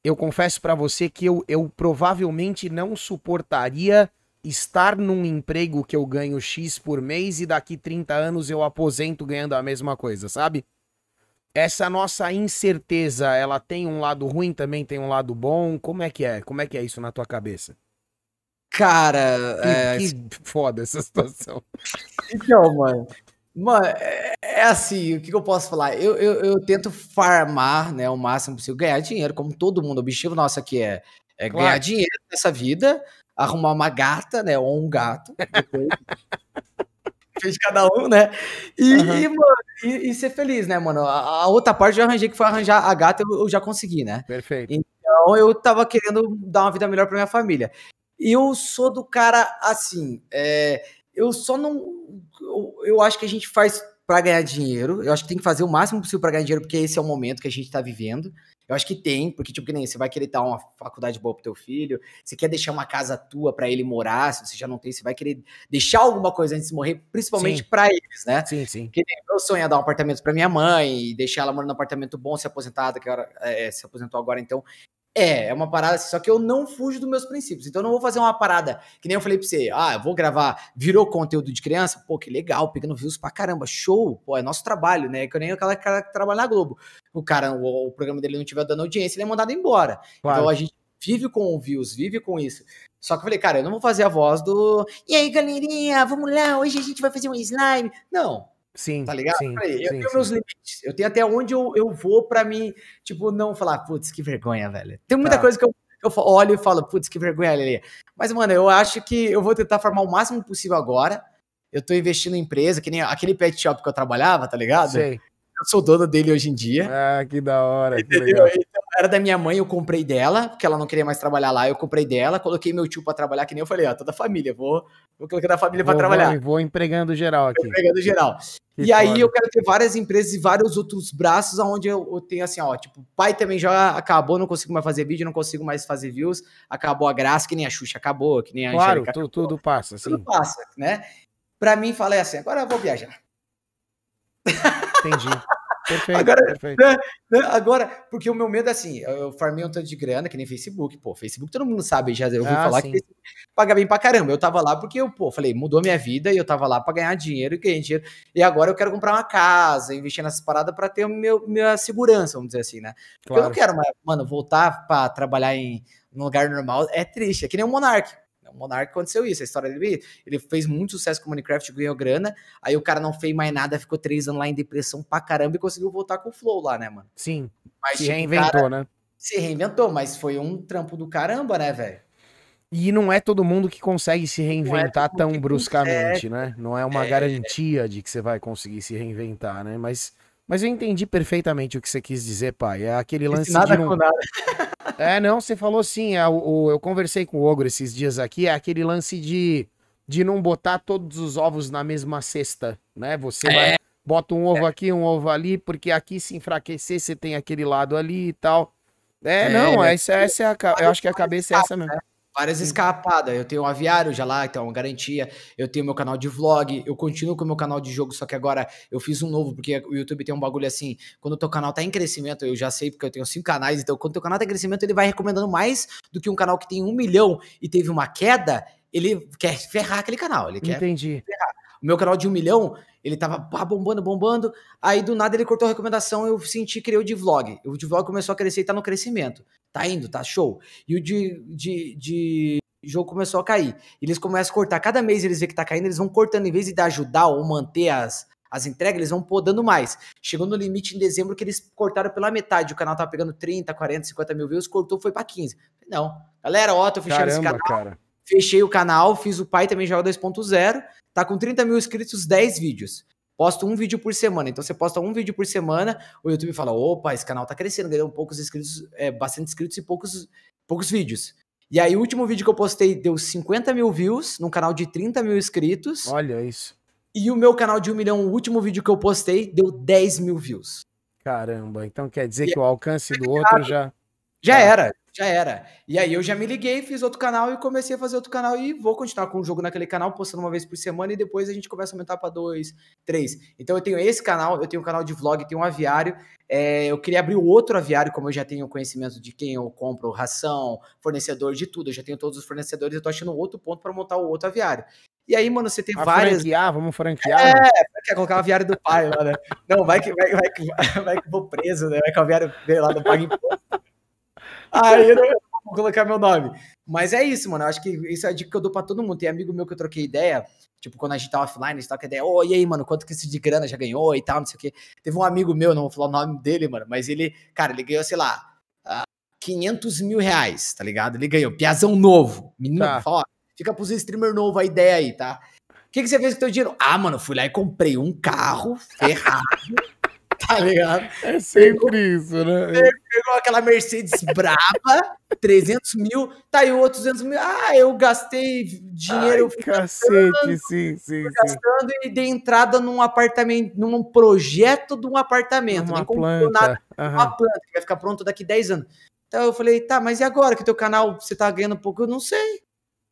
Eu confesso para você que eu, eu provavelmente não suportaria estar num emprego que eu ganho X por mês e daqui 30 anos eu aposento ganhando a mesma coisa, sabe? Essa nossa incerteza, ela tem um lado ruim, também tem um lado bom? Como é que é? Como é que é isso na tua cabeça? Cara, que, é... que foda essa situação. Então, mano, mano, é, é assim, o que, que, eu posso falar? Eu, eu, eu, tento farmar, né, o máximo possível, ganhar dinheiro, como todo mundo. O objetivo nosso aqui é, é claro. ganhar dinheiro nessa vida, arrumar uma gata, né, ou um gato, depois, fez cada um, né? E, uhum. e, mano, e, e, ser feliz, né, mano? A, a, outra parte eu arranjei que foi arranjar a gata, eu, eu, já consegui, né? Perfeito. Então eu tava querendo dar uma vida melhor pra minha família. E eu sou do cara assim, é, eu só não. Eu, eu acho que a gente faz para ganhar dinheiro. Eu acho que tem que fazer o máximo possível para ganhar dinheiro, porque esse é o momento que a gente está vivendo. Eu acho que tem, porque, tipo, que nem você vai querer dar uma faculdade boa pro teu filho, você quer deixar uma casa tua para ele morar, se você já não tem, você vai querer deixar alguma coisa antes de morrer, principalmente para eles, né? Sim, sim. Porque meu sonho é dar um apartamento para minha mãe, deixar ela morando num apartamento bom, se aposentada, que ela é, se aposentou agora, então é, é uma parada assim, só que eu não fujo dos meus princípios. Então eu não vou fazer uma parada que nem eu falei pra você, ah, eu vou gravar, virou conteúdo de criança, pô, que legal, pegando views pra caramba, show, pô, é nosso trabalho, né? Que eu nem aquela cara que trabalha na Globo. O cara, o, o programa dele não tiver dando audiência, ele é mandado embora. Claro. Então a gente vive com views, vive com isso. Só que eu falei, cara, eu não vou fazer a voz do. E aí, galerinha, vamos lá, hoje a gente vai fazer um slime. Não, Sim. Tá ligado? Sim, eu sim, tenho sim. meus limites. Eu tenho até onde eu, eu vou pra mim, tipo, não falar, putz, que vergonha, velho. Tem muita tá. coisa que eu, eu olho e falo, putz, que vergonha, Lelê. Mas, mano, eu acho que eu vou tentar formar o máximo possível agora. Eu tô investindo em empresa, que nem aquele pet shop que eu trabalhava, tá ligado? Sei. Eu sou dono dele hoje em dia. Ah, que da hora. Entendeu? Que então, era da minha mãe, eu comprei dela, porque ela não queria mais trabalhar lá, eu comprei dela, coloquei meu tio para trabalhar, que nem eu falei, ó, toda a família, vou, vou colocar a família para trabalhar. Vou, vou empregando geral aqui. empregando geral. Que e foda. aí eu quero ter várias empresas e vários outros braços onde eu, eu, tenho assim, ó, tipo, pai também já acabou, não consigo mais fazer vídeo, não consigo mais fazer views, acabou a graça, que nem a Xuxa acabou, que nem a Claro, tu, tudo passa, sim. Tudo passa, né? Pra mim, falei assim, agora eu vou viajar. Entendi. Perfeito, agora, perfeito. Né, né, agora, porque o meu medo é assim, eu farmei um tanto de grana, que nem Facebook, pô, Facebook todo mundo sabe, já eu vou ah, falar sim. que paga bem pra caramba. Eu tava lá porque eu, pô, falei, mudou minha vida e eu tava lá pra ganhar dinheiro e ganhei dinheiro. E agora eu quero comprar uma casa, investir nessas paradas pra ter meu, minha segurança, vamos dizer assim, né? Porque claro. eu não quero mano, voltar pra trabalhar em um lugar normal é triste, é que nem o Monark. O Monark aconteceu isso, a história dele. Ele fez muito sucesso com o Minecraft, ganhou grana. Aí o cara não fez mais nada, ficou três anos lá em depressão pra caramba e conseguiu voltar com o Flow lá, né, mano? Sim. Mas, se tipo, reinventou, cara, né? Se reinventou, mas foi um trampo do caramba, né, velho? E não é todo mundo que consegue se é reinventar é tão bruscamente, consegue. né? Não é uma é... garantia de que você vai conseguir se reinventar, né? Mas, mas eu entendi perfeitamente o que você quis dizer, pai. É aquele lance nada de. Não... nada. É, não, você falou sim. É, o, eu conversei com o Ogro esses dias aqui. É aquele lance de, de não botar todos os ovos na mesma cesta, né? Você é. vai, bota um ovo é. aqui, um ovo ali, porque aqui se enfraquecer, você tem aquele lado ali e tal. É, é não, essa, essa é a, eu acho que a cabeça é essa mesmo. Várias escapadas. Eu tenho um aviário já lá, então é uma garantia. Eu tenho meu canal de vlog. Eu continuo com o meu canal de jogo, só que agora eu fiz um novo, porque o YouTube tem um bagulho assim. Quando o teu canal tá em crescimento, eu já sei, porque eu tenho cinco canais. Então, quando o teu canal tá em crescimento, ele vai recomendando mais do que um canal que tem um milhão e teve uma queda. Ele quer ferrar aquele canal. Ele quer Entendi. ferrar. O meu canal de um milhão, ele tava bombando, bombando. Aí do nada ele cortou a recomendação. Eu senti que o de vlog. O de vlog começou a crescer e tá no crescimento. Tá indo, tá show. E o de, de, de jogo começou a cair. Eles começam a cortar. Cada mês eles vê que tá caindo, eles vão cortando. Em vez de ajudar ou manter as, as entregas, eles vão podando mais. Chegou no limite em dezembro que eles cortaram pela metade. O canal tava pegando 30, 40, 50 mil views, cortou, foi para 15. Não. Galera, ó, tô fechando Caramba, esse canal. Cara. Fechei o canal, fiz o pai também joga 2.0. Tá com 30 mil inscritos, 10 vídeos. Posto um vídeo por semana. Então você posta um vídeo por semana, o YouTube fala: opa, esse canal tá crescendo, ganhou poucos inscritos, é, bastante inscritos e poucos, poucos vídeos. E aí, o último vídeo que eu postei deu 50 mil views num canal de 30 mil inscritos. Olha isso. E o meu canal de 1 milhão, o último vídeo que eu postei, deu 10 mil views. Caramba, então quer dizer e que o alcance do outro já. Já era, já era. E aí eu já me liguei, fiz outro canal e comecei a fazer outro canal e vou continuar com o jogo naquele canal, postando uma vez por semana e depois a gente começa a aumentar para dois, três. Então eu tenho esse canal, eu tenho um canal de vlog, tenho um aviário. É, eu queria abrir outro aviário, como eu já tenho conhecimento de quem eu compro, ração, fornecedor de tudo, eu já tenho todos os fornecedores, eu tô achando outro ponto para montar o outro aviário. E aí, mano, você tem a várias. Franquear, vamos franquear. É, quer colocar o aviário do pai lá, né? Não, vai que, vai, vai, vai, vai que eu vou preso, né? Vai que o aviário veio lá do Pago Imposto. Aí eu não vou colocar meu nome. Mas é isso, mano. Eu acho que isso é a dica que eu dou pra todo mundo. Tem amigo meu que eu troquei ideia, tipo, quando a gente tá offline, a gente troca ideia, ô, oh, e aí, mano, quanto que esse de grana já ganhou e tal, não sei o quê. Teve um amigo meu, não vou falar o nome dele, mano, mas ele, cara, ele ganhou, sei lá, 500 mil reais, tá ligado? Ele ganhou. Piazão novo. Menino, tá. fala, fica pros streamer novo a ideia aí, tá? O que, que você fez com o teu dinheiro? Ah, mano, fui lá e comprei um carro ferrado. Tá ligado? É sempre pegou, isso, né? Pegou aquela Mercedes braba, 300 mil, tá aí outros 200 mil. Ah, eu gastei dinheiro. Ai, cacete, sim, sim. Gastando sim. e dei entrada num apartamento, num projeto de um apartamento. Uma planta. Nada, uhum. Uma planta que vai ficar pronto daqui 10 anos. Então eu falei, tá, mas e agora que teu canal você tá ganhando pouco? Eu não sei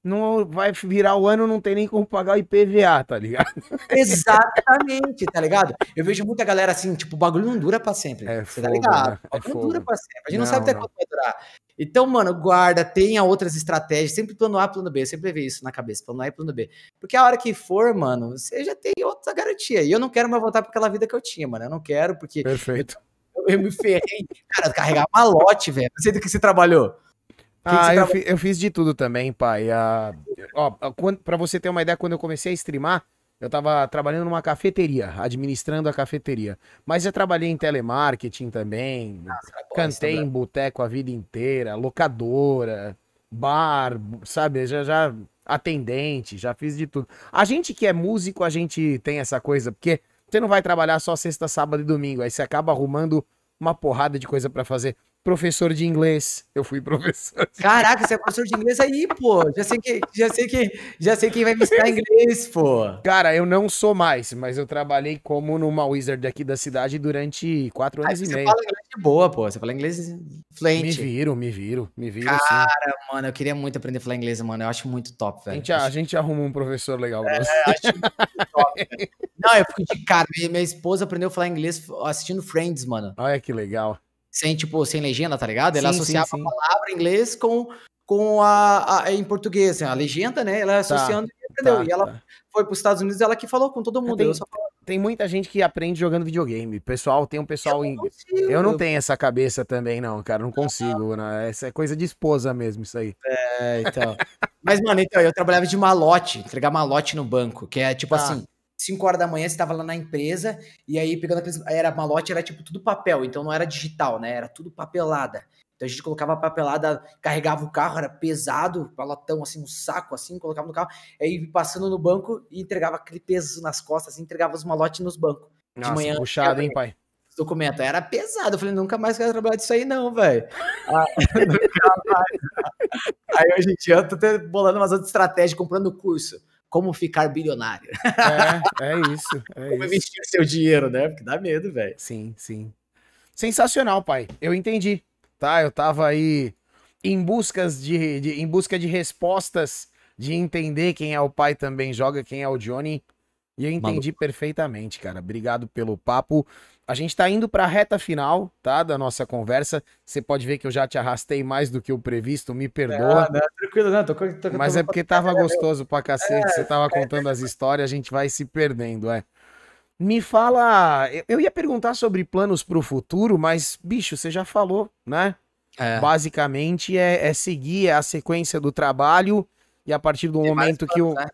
não vai virar o ano, não tem nem como pagar o IPVA, tá ligado? Exatamente, tá ligado? Eu vejo muita galera assim, tipo, o bagulho não dura pra sempre. É você tá fogo, tá ligado? Né? O bagulho é não dura pra sempre. A gente não, não sabe até quanto vai durar. Então, mano, guarda, tenha outras estratégias, sempre plano A, plano B, sempre ver isso na cabeça, plano A e plano B. Porque a hora que for, mano, você já tem outra garantia. E eu não quero mais voltar para aquela vida que eu tinha, mano. Eu não quero, porque. Perfeito. Eu, eu me ferrei. Cara, carregar malote, velho. Não sei do que você trabalhou. Ah, eu, fi, eu, fiz de tudo também, pai. Ah, ó, pra você ter uma ideia, quando eu comecei a streamar, eu tava trabalhando numa cafeteria, administrando a cafeteria. Mas eu trabalhei em telemarketing também, Nossa, é cantei em boteco a vida inteira, locadora, bar, sabe? Já, já atendente, já fiz de tudo. A gente que é músico, a gente tem essa coisa, porque você não vai trabalhar só sexta, sábado e domingo, aí você acaba arrumando uma porrada de coisa para fazer professor de inglês. Eu fui professor. Caraca, você é professor de inglês aí, pô. Já sei que, já sei que, já sei quem vai me ensinar inglês, pô. Cara, eu não sou mais, mas eu trabalhei como numa Wizard aqui da cidade durante quatro anos ah, e meio. Você fala inglês de boa, pô. Você fala inglês fluente. Me viro, me viro, me viro. Cara, sim. mano, eu queria muito aprender a falar inglês, mano. Eu acho muito top, velho. A gente, a gente arruma um professor legal é. É, acho muito top, velho. Não, eu fico de cara. Minha esposa aprendeu a falar inglês assistindo Friends, mano. Olha que legal sem, tipo, sem legenda, tá ligado? Ela sim, associava sim, sim. a palavra em inglês com, com a, a, em português, assim, a legenda, né? Ela tá, associando e aprendeu. Tá, e ela tá. foi para os Estados Unidos, ela que falou com todo mundo. Tem, tem, muita gente que aprende jogando videogame. Pessoal, tem um pessoal eu não, eu não tenho essa cabeça também, não, cara. Não consigo, né? Essa é coisa de esposa mesmo, isso aí. É, então. Mas, mano, então, eu trabalhava de malote, entregar malote no banco, que é tipo tá. assim 5 horas da manhã você estava lá na empresa e aí pegando aqueles. Era malote, era tipo tudo papel, então não era digital, né? Era tudo papelada. Então a gente colocava a papelada, carregava o carro, era pesado, palotão assim, um saco assim, colocava no carro, aí passando no banco e entregava aquele peso nas costas, assim, entregava os malotes nos bancos. De manhã. Puxado, hein, pai? Documento. Era pesado. Eu falei, nunca mais quero trabalhar disso aí, não, velho. Ah, aí hoje em dia eu tô bolando umas outras estratégias, comprando curso. Como ficar bilionário. É, é isso. É Como isso. investir seu dinheiro, né? Porque dá medo, velho. Sim, sim. Sensacional, pai. Eu entendi. Tá, eu tava aí em buscas de, de, em busca de respostas, de entender quem é o pai também joga, quem é o Johnny. E eu entendi Maluco. perfeitamente, cara. Obrigado pelo papo. A gente tá indo pra reta final, tá? Da nossa conversa. Você pode ver que eu já te arrastei mais do que o previsto, me perdoa. Não, não, tranquilo, não. Tô, tô, tô, Mas é porque tava gostoso pra cacete. É, você tava é, contando as histórias, a gente vai se perdendo, é. Me fala. Eu ia perguntar sobre planos pro futuro, mas, bicho, você já falou, né? É. Basicamente é, é seguir a sequência do trabalho e a partir do tem momento que o. Né?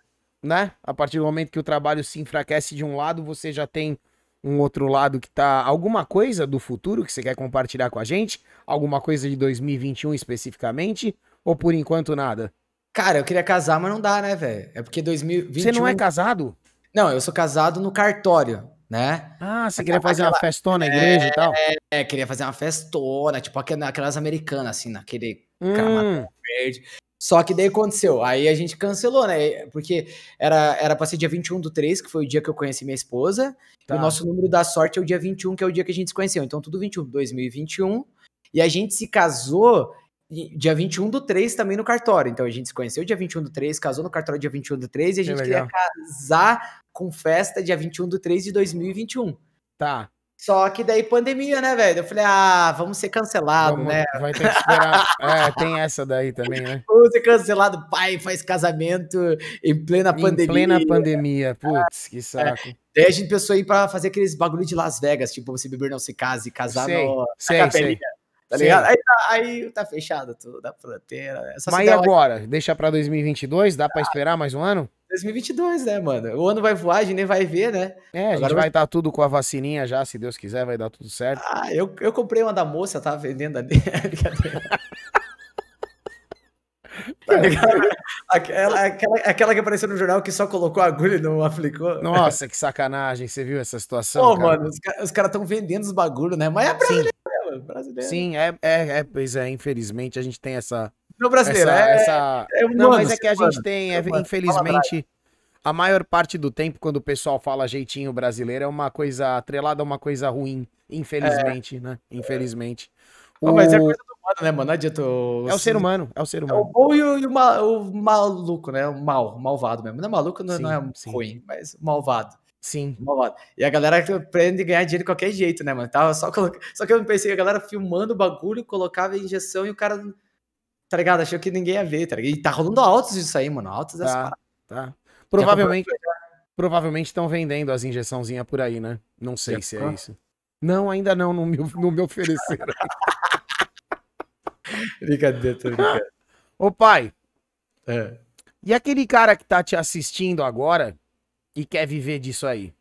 né? A partir do momento que o trabalho se enfraquece de um lado, você já tem um outro lado que tá. Alguma coisa do futuro que você quer compartilhar com a gente? Alguma coisa de 2021 especificamente? Ou por enquanto nada? Cara, eu queria casar, mas não dá, né, velho? É porque 2021. Você não é casado? Não, eu sou casado no cartório, né? Ah, você queria fazer aquela... uma festona na igreja é, e tal? É, queria fazer uma festona, tipo aquelas americanas, assim, naquele hum. verde. Só que daí aconteceu, aí a gente cancelou, né? Porque era, era pra ser dia 21 do 3, que foi o dia que eu conheci minha esposa. Tá. E o nosso número da sorte é o dia 21, que é o dia que a gente se conheceu. Então, tudo 21, 2021. E a gente se casou dia 21 do 3 também no cartório. Então, a gente se conheceu dia 21 do 3, casou no cartório dia 21 do 3 e a gente queria casar com festa dia 21 do 3 de 2021. Tá. Só que daí pandemia, né, velho? Eu falei, ah, vamos ser cancelado, vamos, né? Vai ter que esperar. é, tem essa daí também, né? Vamos ser cancelado, pai faz casamento em plena em pandemia. Em plena pandemia, putz, que é. saco. É. Daí a gente pensou em ir pra fazer aqueles bagulho de Las Vegas, tipo, você beber não se case, casar sei, no, sei, na capelinha. Sei. Tá ligado? Aí tá, aí tá, fechado tudo, da fronteira. É Mas e agora? Deixa pra 2022? Dá pra esperar mais um ano? 2022, né, mano? O ano vai voar, a gente nem vai ver, né? É, a gente vai estar tá tudo com a vacininha já, se Deus quiser, vai dar tudo certo. Ah, eu, eu comprei uma da moça, tava vendendo ali. tá? Aquela, aquela, aquela que apareceu no jornal que só colocou a agulha e não aplicou. Nossa, que sacanagem, você viu essa situação? Pô, cara? mano, os, caras estão vendendo os bagulhos, né? Mas é brasileiro, Sim. brasileiro. Sim, é, é, é, pois é, infelizmente a gente tem essa no brasileiro. Essa, é, essa... É humano, não, mas é que a gente tem, é, infelizmente, a maior parte do tempo, quando o pessoal fala jeitinho brasileiro, é uma coisa atrelada a uma coisa ruim. Infelizmente, é. né? Infelizmente. O... mas é coisa do humano, né, mano? Não adianta. O... É o ser humano, é o ser humano. É o bom e o, e o, mal, o maluco, né? O mal, malvado mesmo. Não é maluco, não, sim, não é sim. ruim, mas malvado. Sim. E a galera aprende a ganhar dinheiro de qualquer jeito, né, mano? Tava só, só que eu pensei, a galera filmando o bagulho, colocava a injeção e o cara tá ligado? Achou que ninguém ia ver, tá ligado? E tá rolando altos disso aí, mano. Altos tá, dessa Tá. Provavelmente. Provavelmente estão vendendo as injeçãozinhas por aí, né? Não sei Já se é isso. Não, ainda não, não me, não me ofereceram. brincadeira, tô brincando. Ô pai, é. e aquele cara que tá te assistindo agora e quer viver disso aí?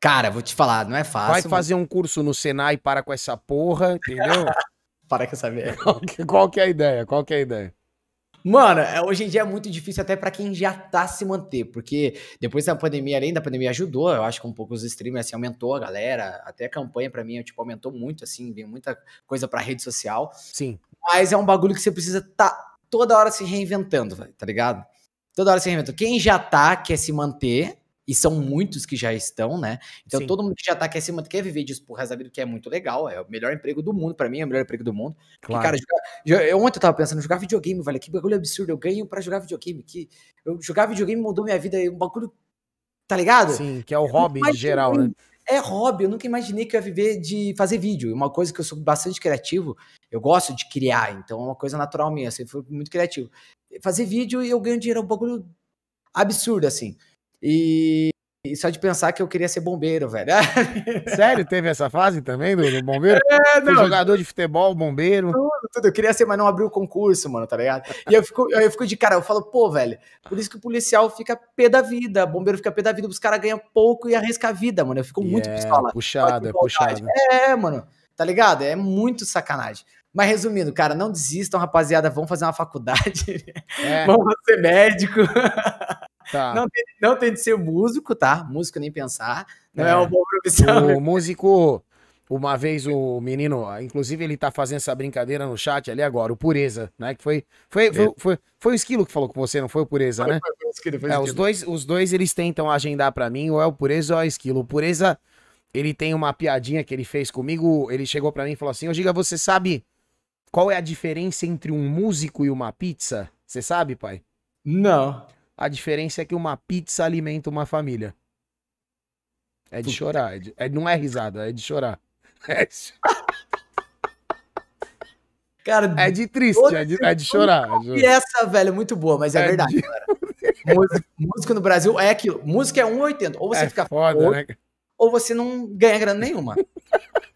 Cara, vou te falar, não é fácil. Vai fazer um curso no Senai para com essa porra, entendeu? Para com essa merda. Qual que é a ideia? Qual que é a ideia? Mano, é, hoje em dia é muito difícil até para quem já tá se manter, porque depois da pandemia, além da pandemia ajudou, eu acho que um pouco os streamers assim, aumentou a galera, até a campanha para mim, tipo, aumentou muito assim, veio muita coisa para rede social. Sim. Mas é um bagulho que você precisa tá toda hora se reinventando, tá ligado? Toda hora se reinventando. Quem já tá quer se manter, e são muitos que já estão, né? Então Sim. todo mundo que já tá quer, se, quer viver disso por resto da vida, que é muito legal, é o melhor emprego do mundo, para mim é o melhor emprego do mundo. Claro. cara, jogar, eu, ontem eu tava pensando, jogar videogame, velho, que bagulho absurdo, eu ganho para jogar videogame, que eu, jogar videogame mudou minha vida, é um bagulho, tá ligado? Sim, que é o hobby em geral, né? É hobby, eu nunca imaginei que eu ia viver de fazer vídeo, uma coisa que eu sou bastante criativo, eu gosto de criar, então é uma coisa natural minha, assim, foi muito criativo. Fazer vídeo e eu ganho dinheiro, é um bagulho absurdo, assim. E e só de pensar que eu queria ser bombeiro, velho. Sério? Teve essa fase também do, do bombeiro? É, não. Fui jogador de futebol, bombeiro. Tudo, tudo. Eu queria ser, mas não abriu o concurso, mano, tá ligado? E eu fico, eu fico de cara, eu falo, pô, velho, por isso que o policial fica pé da vida, bombeiro fica pé da vida, os caras ganham pouco e arrisca a vida, mano. Eu fico muito yeah, pistola. Puxado, é puxado. É, mano, tá ligado? É muito sacanagem. Mas resumindo, cara, não desistam, rapaziada. Vão fazer uma faculdade. É. Vão ser médico. Tá. Não, tem, não tem de ser músico, tá? Músico nem pensar. Não é, é uma boa profissão. O músico, uma vez o menino, inclusive ele tá fazendo essa brincadeira no chat ali agora, o Pureza, né? Que foi foi, é. foi, foi, foi, o Esquilo que falou com você, não foi o Pureza, foi, né? Foi, foi, esquilo, foi é, os dois, os dois eles tentam agendar para mim, ou é o Pureza ou é o Esquilo. O Pureza, ele tem uma piadinha que ele fez comigo, ele chegou para mim e falou assim: "Ô Giga, você sabe qual é a diferença entre um músico e uma pizza? Você sabe, pai?" Não. A diferença é que uma pizza alimenta uma família. É de chorar. É de, é, não é risada, é de chorar. É de... Cara, é de triste, é de, é de chorar. E essa, velho, é muito boa, mas é, é verdade, de... música, música, no Brasil é aquilo. Música é 1,80. Ou você é fica foda, ou, né? Ou você não ganha grana nenhuma.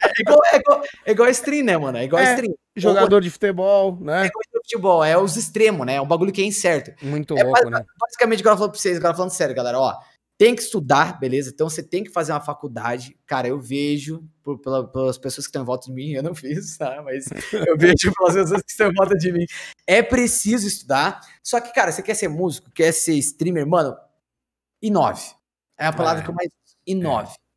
É igual, é igual, é igual stream, né, mano? É igual é, stream. Jogador ou, de futebol, né? É igual de futebol, é os extremos, né? É um bagulho que é incerto. Muito é, louco, né? Basicamente, agora falando pra vocês, agora falando sério, galera, ó tem que estudar, beleza? Então você tem que fazer uma faculdade. Cara, eu vejo por, pela, pelas pessoas que estão em volta de mim, eu não fiz, tá? Mas eu vejo pelas pessoas que estão em volta de mim. É preciso estudar. Só que, cara, você quer ser músico, quer ser streamer, mano, inove. É a palavra é. que eu mais inove. É.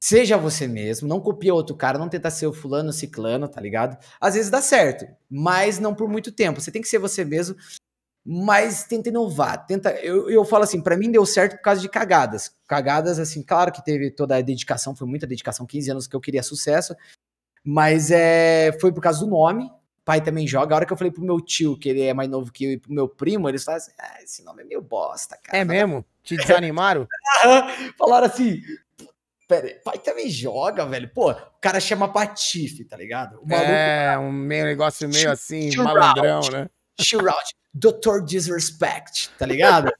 Seja você mesmo, não copia outro cara, não tenta ser o fulano, o ciclano, tá ligado? Às vezes dá certo, mas não por muito tempo. Você tem que ser você mesmo mas tenta inovar, tenta, eu, eu falo assim, para mim deu certo por causa de cagadas, cagadas assim, claro que teve toda a dedicação, foi muita dedicação, 15 anos que eu queria sucesso, mas é, foi por causa do nome, pai também joga, a hora que eu falei pro meu tio, que ele é mais novo que eu, e pro meu primo, eles falaram assim, ah, esse nome é meio bosta, cara. É mesmo? Te desanimaram? Falaram assim, Pera aí, pai também joga, velho. Pô, o cara chama Patife, tá ligado? O maluco, é, um meio negócio meio assim, malandrão, né? Shootout, Dr. Disrespect, tá ligado?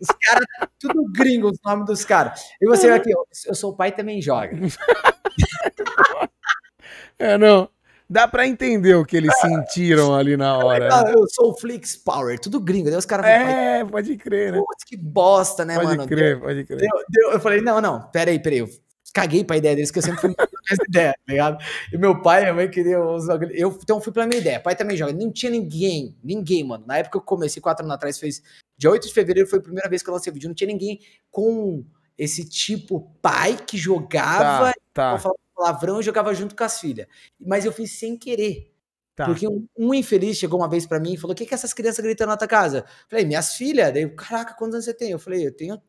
Os caras, tudo gringo, os nomes dos caras. E você aqui, eu sou o pai também joga. É, não. Dá pra entender o que eles sentiram ali na hora. Né? Eu sou o Flix Power, tudo gringo. Daí os caras É, pode crer, né? Putz, que bosta, né, pode mano? Pode crer, pode crer. Deu, deu, eu falei, não, não, peraí, peraí. Caguei pra ideia deles, que eu sempre fui essa ideia, tá ligado? E meu pai e minha mãe queriam eu Então fui pela minha ideia. Pai também joga. Não tinha ninguém, ninguém, mano. Na época que eu comecei, quatro anos atrás, fez. Dia 8 de fevereiro foi a primeira vez que eu lancei vídeo. Não tinha ninguém com esse tipo pai que jogava, tá, tá. palavrão e jogava junto com as filhas. Mas eu fiz sem querer. Tá. Porque um, um, infeliz chegou uma vez para mim e falou: O que, que essas crianças gritando na tua casa? Eu falei, minhas filhas. Daí, caraca, quantos anos você tem? Eu falei, eu tenho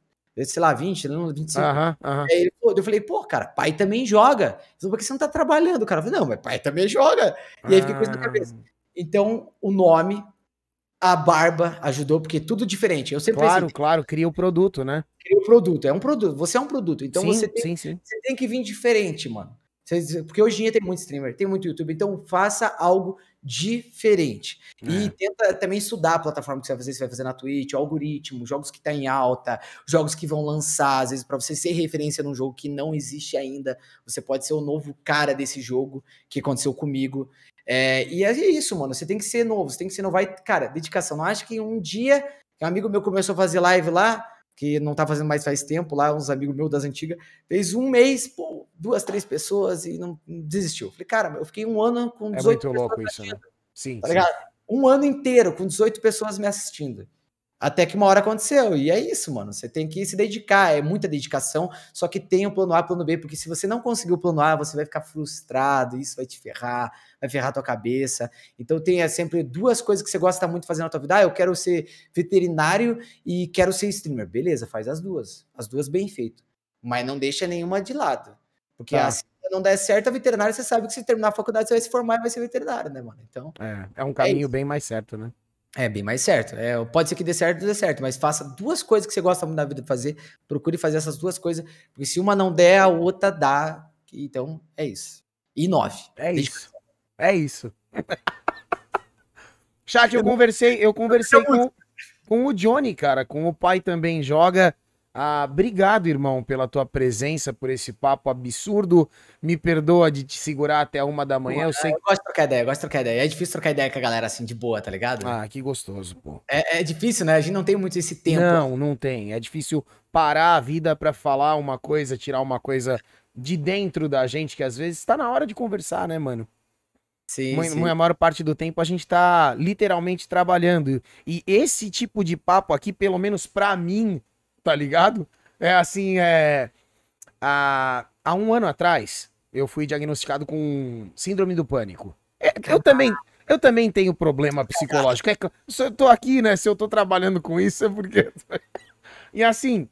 sei lá, 20, não, 25. Aham, aham. Aí eu falei, pô, cara, pai também joga. Falei, por que você não tá trabalhando? O cara falou, não, mas pai também joga. E aí fiquei com isso na cabeça. Ah. Então, o nome, a barba ajudou, porque tudo diferente. Eu sempre Claro, pensei, claro, cria o produto, né? Cria o produto, é um produto. Você é um produto. Então sim, você, tem, sim, sim. você tem que vir diferente, mano. Porque hoje em dia tem muito streamer, tem muito YouTube, então faça algo diferente. É. E tenta também estudar a plataforma que você vai fazer, você vai fazer na Twitch, o algoritmo, jogos que tá em alta, jogos que vão lançar, às vezes para você ser referência num jogo que não existe ainda, você pode ser o novo cara desse jogo que aconteceu comigo. É, e é isso, mano, você tem que ser novo, você tem que ser novo. Vai, cara, dedicação. Não acho que um dia, um amigo meu começou a fazer live lá, que não tá fazendo mais faz tempo lá, uns amigos meus das antigas, fez um mês, pô, duas, três pessoas e não, desistiu. Falei, cara, eu fiquei um ano com 18 É muito louco isso, né? Sim, tá sim. Um ano inteiro com 18 pessoas me assistindo. Até que uma hora aconteceu. E é isso, mano. Você tem que se dedicar. É muita dedicação. Só que tem o plano A plano B. Porque se você não conseguir o plano A, você vai ficar frustrado. Isso vai te ferrar. Vai ferrar a tua cabeça. Então tenha sempre duas coisas que você gosta muito de fazer na tua vida. Ah, eu quero ser veterinário e quero ser streamer. Beleza, faz as duas. As duas bem feito. Mas não deixa nenhuma de lado. Porque tá. assim não der certo, a veterinária, você sabe que se terminar a faculdade, você vai se formar e vai ser veterinário, né, mano? Então. É, é um caminho é bem mais certo, né? É bem mais certo. É, pode ser que dê certo, dê certo, mas faça duas coisas que você gosta muito da vida de fazer. Procure fazer essas duas coisas, porque se uma não der, a outra dá. Então, é isso. E nove. É isso. É isso. Chat, eu conversei, eu conversei com, com o Johnny, cara, com o pai também joga. Ah, obrigado, irmão, pela tua presença, por esse papo absurdo. Me perdoa de te segurar até uma da manhã. Eu, sei eu gosto de trocar ideia, gosto de trocar ideia. É difícil trocar ideia com a galera assim, de boa, tá ligado? Ah, que gostoso, pô. É, é difícil, né? A gente não tem muito esse tempo. Não, não tem. É difícil parar a vida para falar uma coisa, tirar uma coisa de dentro da gente, que às vezes tá na hora de conversar, né, mano? Sim, sim. A maior parte do tempo a gente tá literalmente trabalhando. E esse tipo de papo aqui, pelo menos pra mim, tá ligado? É assim, é. Há, há um ano atrás, eu fui diagnosticado com síndrome do pânico. É, eu também. Eu também tenho problema psicológico. É, se eu tô aqui, né? Se eu tô trabalhando com isso, é porque. e assim,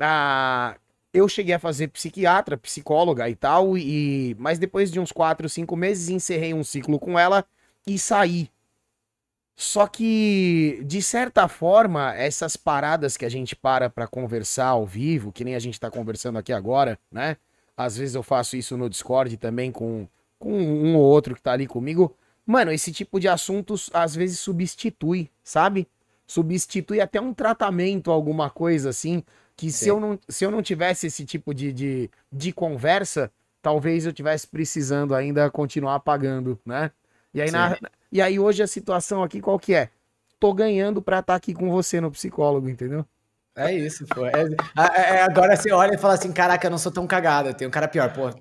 a, eu cheguei a fazer psiquiatra, psicóloga e tal, e mas depois de uns 4, 5 meses encerrei um ciclo com ela e saí. Só que, de certa forma, essas paradas que a gente para para conversar ao vivo, que nem a gente tá conversando aqui agora, né? Às vezes eu faço isso no Discord também com, com um ou outro que tá ali comigo. Mano, esse tipo de assuntos às vezes substitui, sabe? Substitui até um tratamento, alguma coisa assim que se eu, não, se eu não tivesse esse tipo de, de, de conversa, talvez eu tivesse precisando ainda continuar pagando, né? E aí, na, e aí hoje a situação aqui qual que é? Tô ganhando pra estar tá aqui com você no psicólogo, entendeu? É isso, pô. É, é, é, agora você olha e fala assim: caraca, eu não sou tão cagado, tem um cara pior, pô.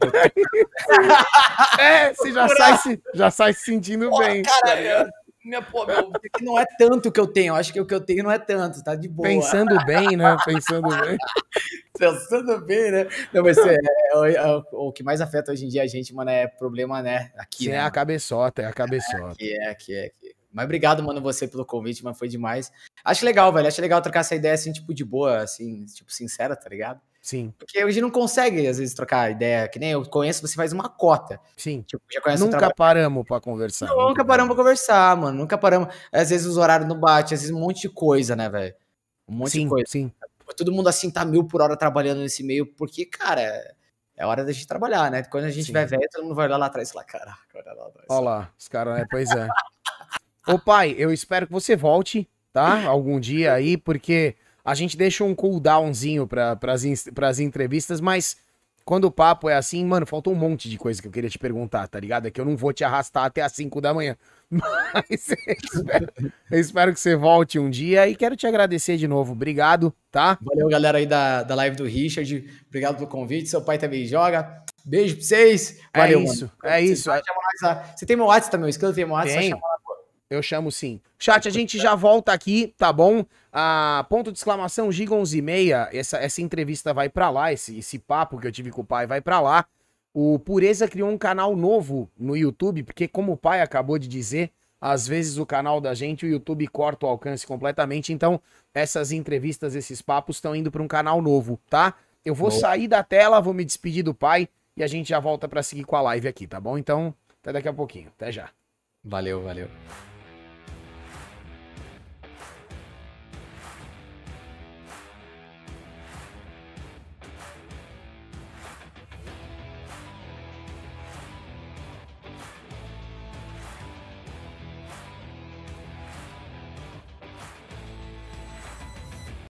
É, você já sai, já sai se sentindo bem. Tá minha, pô, meu, não é tanto que eu tenho. Acho que o que eu tenho não é tanto, tá de boa. Pensando bem, né? Pensando bem. Pensando bem, né? Não, mas é, é, é, o que mais afeta hoje em dia a gente, mano, é problema, né? Aqui. Sim, né? É a cabeçota, é a cabeçota. Aqui, é, aqui, é, aqui. Mas obrigado, mano, você pelo convite, mas foi demais. Acho legal, velho. Acho legal trocar essa ideia assim, tipo, de boa, assim, tipo, sincera, tá ligado? Sim. Porque hoje não consegue, às vezes, trocar ideia. Que nem eu conheço, você faz uma cota. Sim. Tipo, já conhece Nunca paramos pra conversar. Não, nunca paramos pra conversar, mano. Nunca paramos. Às vezes os horários não batem, às vezes um monte de coisa, né, velho? Um monte sim, de coisa. Sim. Todo mundo assim tá mil por hora trabalhando nesse meio, porque, cara, é hora da gente trabalhar, né? Quando a gente sim. vai velho, todo mundo vai olhar lá atrás e falar, caraca, olha lá atrás. Olha lá, os caras, né? Pois é. Ô pai, eu espero que você volte, tá? Algum dia aí, porque a gente deixa um cooldownzinho para as entrevistas, mas quando o papo é assim, mano, faltou um monte de coisa que eu queria te perguntar, tá ligado? É que eu não vou te arrastar até as 5 da manhã. Mas eu espero, eu espero, que você volte um dia e quero te agradecer de novo. Obrigado, tá? Valeu, galera aí da, da live do Richard. Obrigado pelo convite. Seu pai também joga. Beijo pra vocês. É Valeu, é isso, mano. é isso. Você tem meu WhatsApp também? Eu escrevi meu WhatsApp. Tem. Eu chamo sim. Chat, a gente já volta aqui, tá bom? Ah, ponto de exclamação, Giga 11 e meia. Essa, essa entrevista vai para lá, esse, esse papo que eu tive com o pai vai para lá. O Pureza criou um canal novo no YouTube, porque como o pai acabou de dizer, às vezes o canal da gente, o YouTube corta o alcance completamente. Então, essas entrevistas, esses papos estão indo para um canal novo, tá? Eu vou sair da tela, vou me despedir do pai e a gente já volta para seguir com a live aqui, tá bom? Então, até daqui a pouquinho. Até já. Valeu, valeu.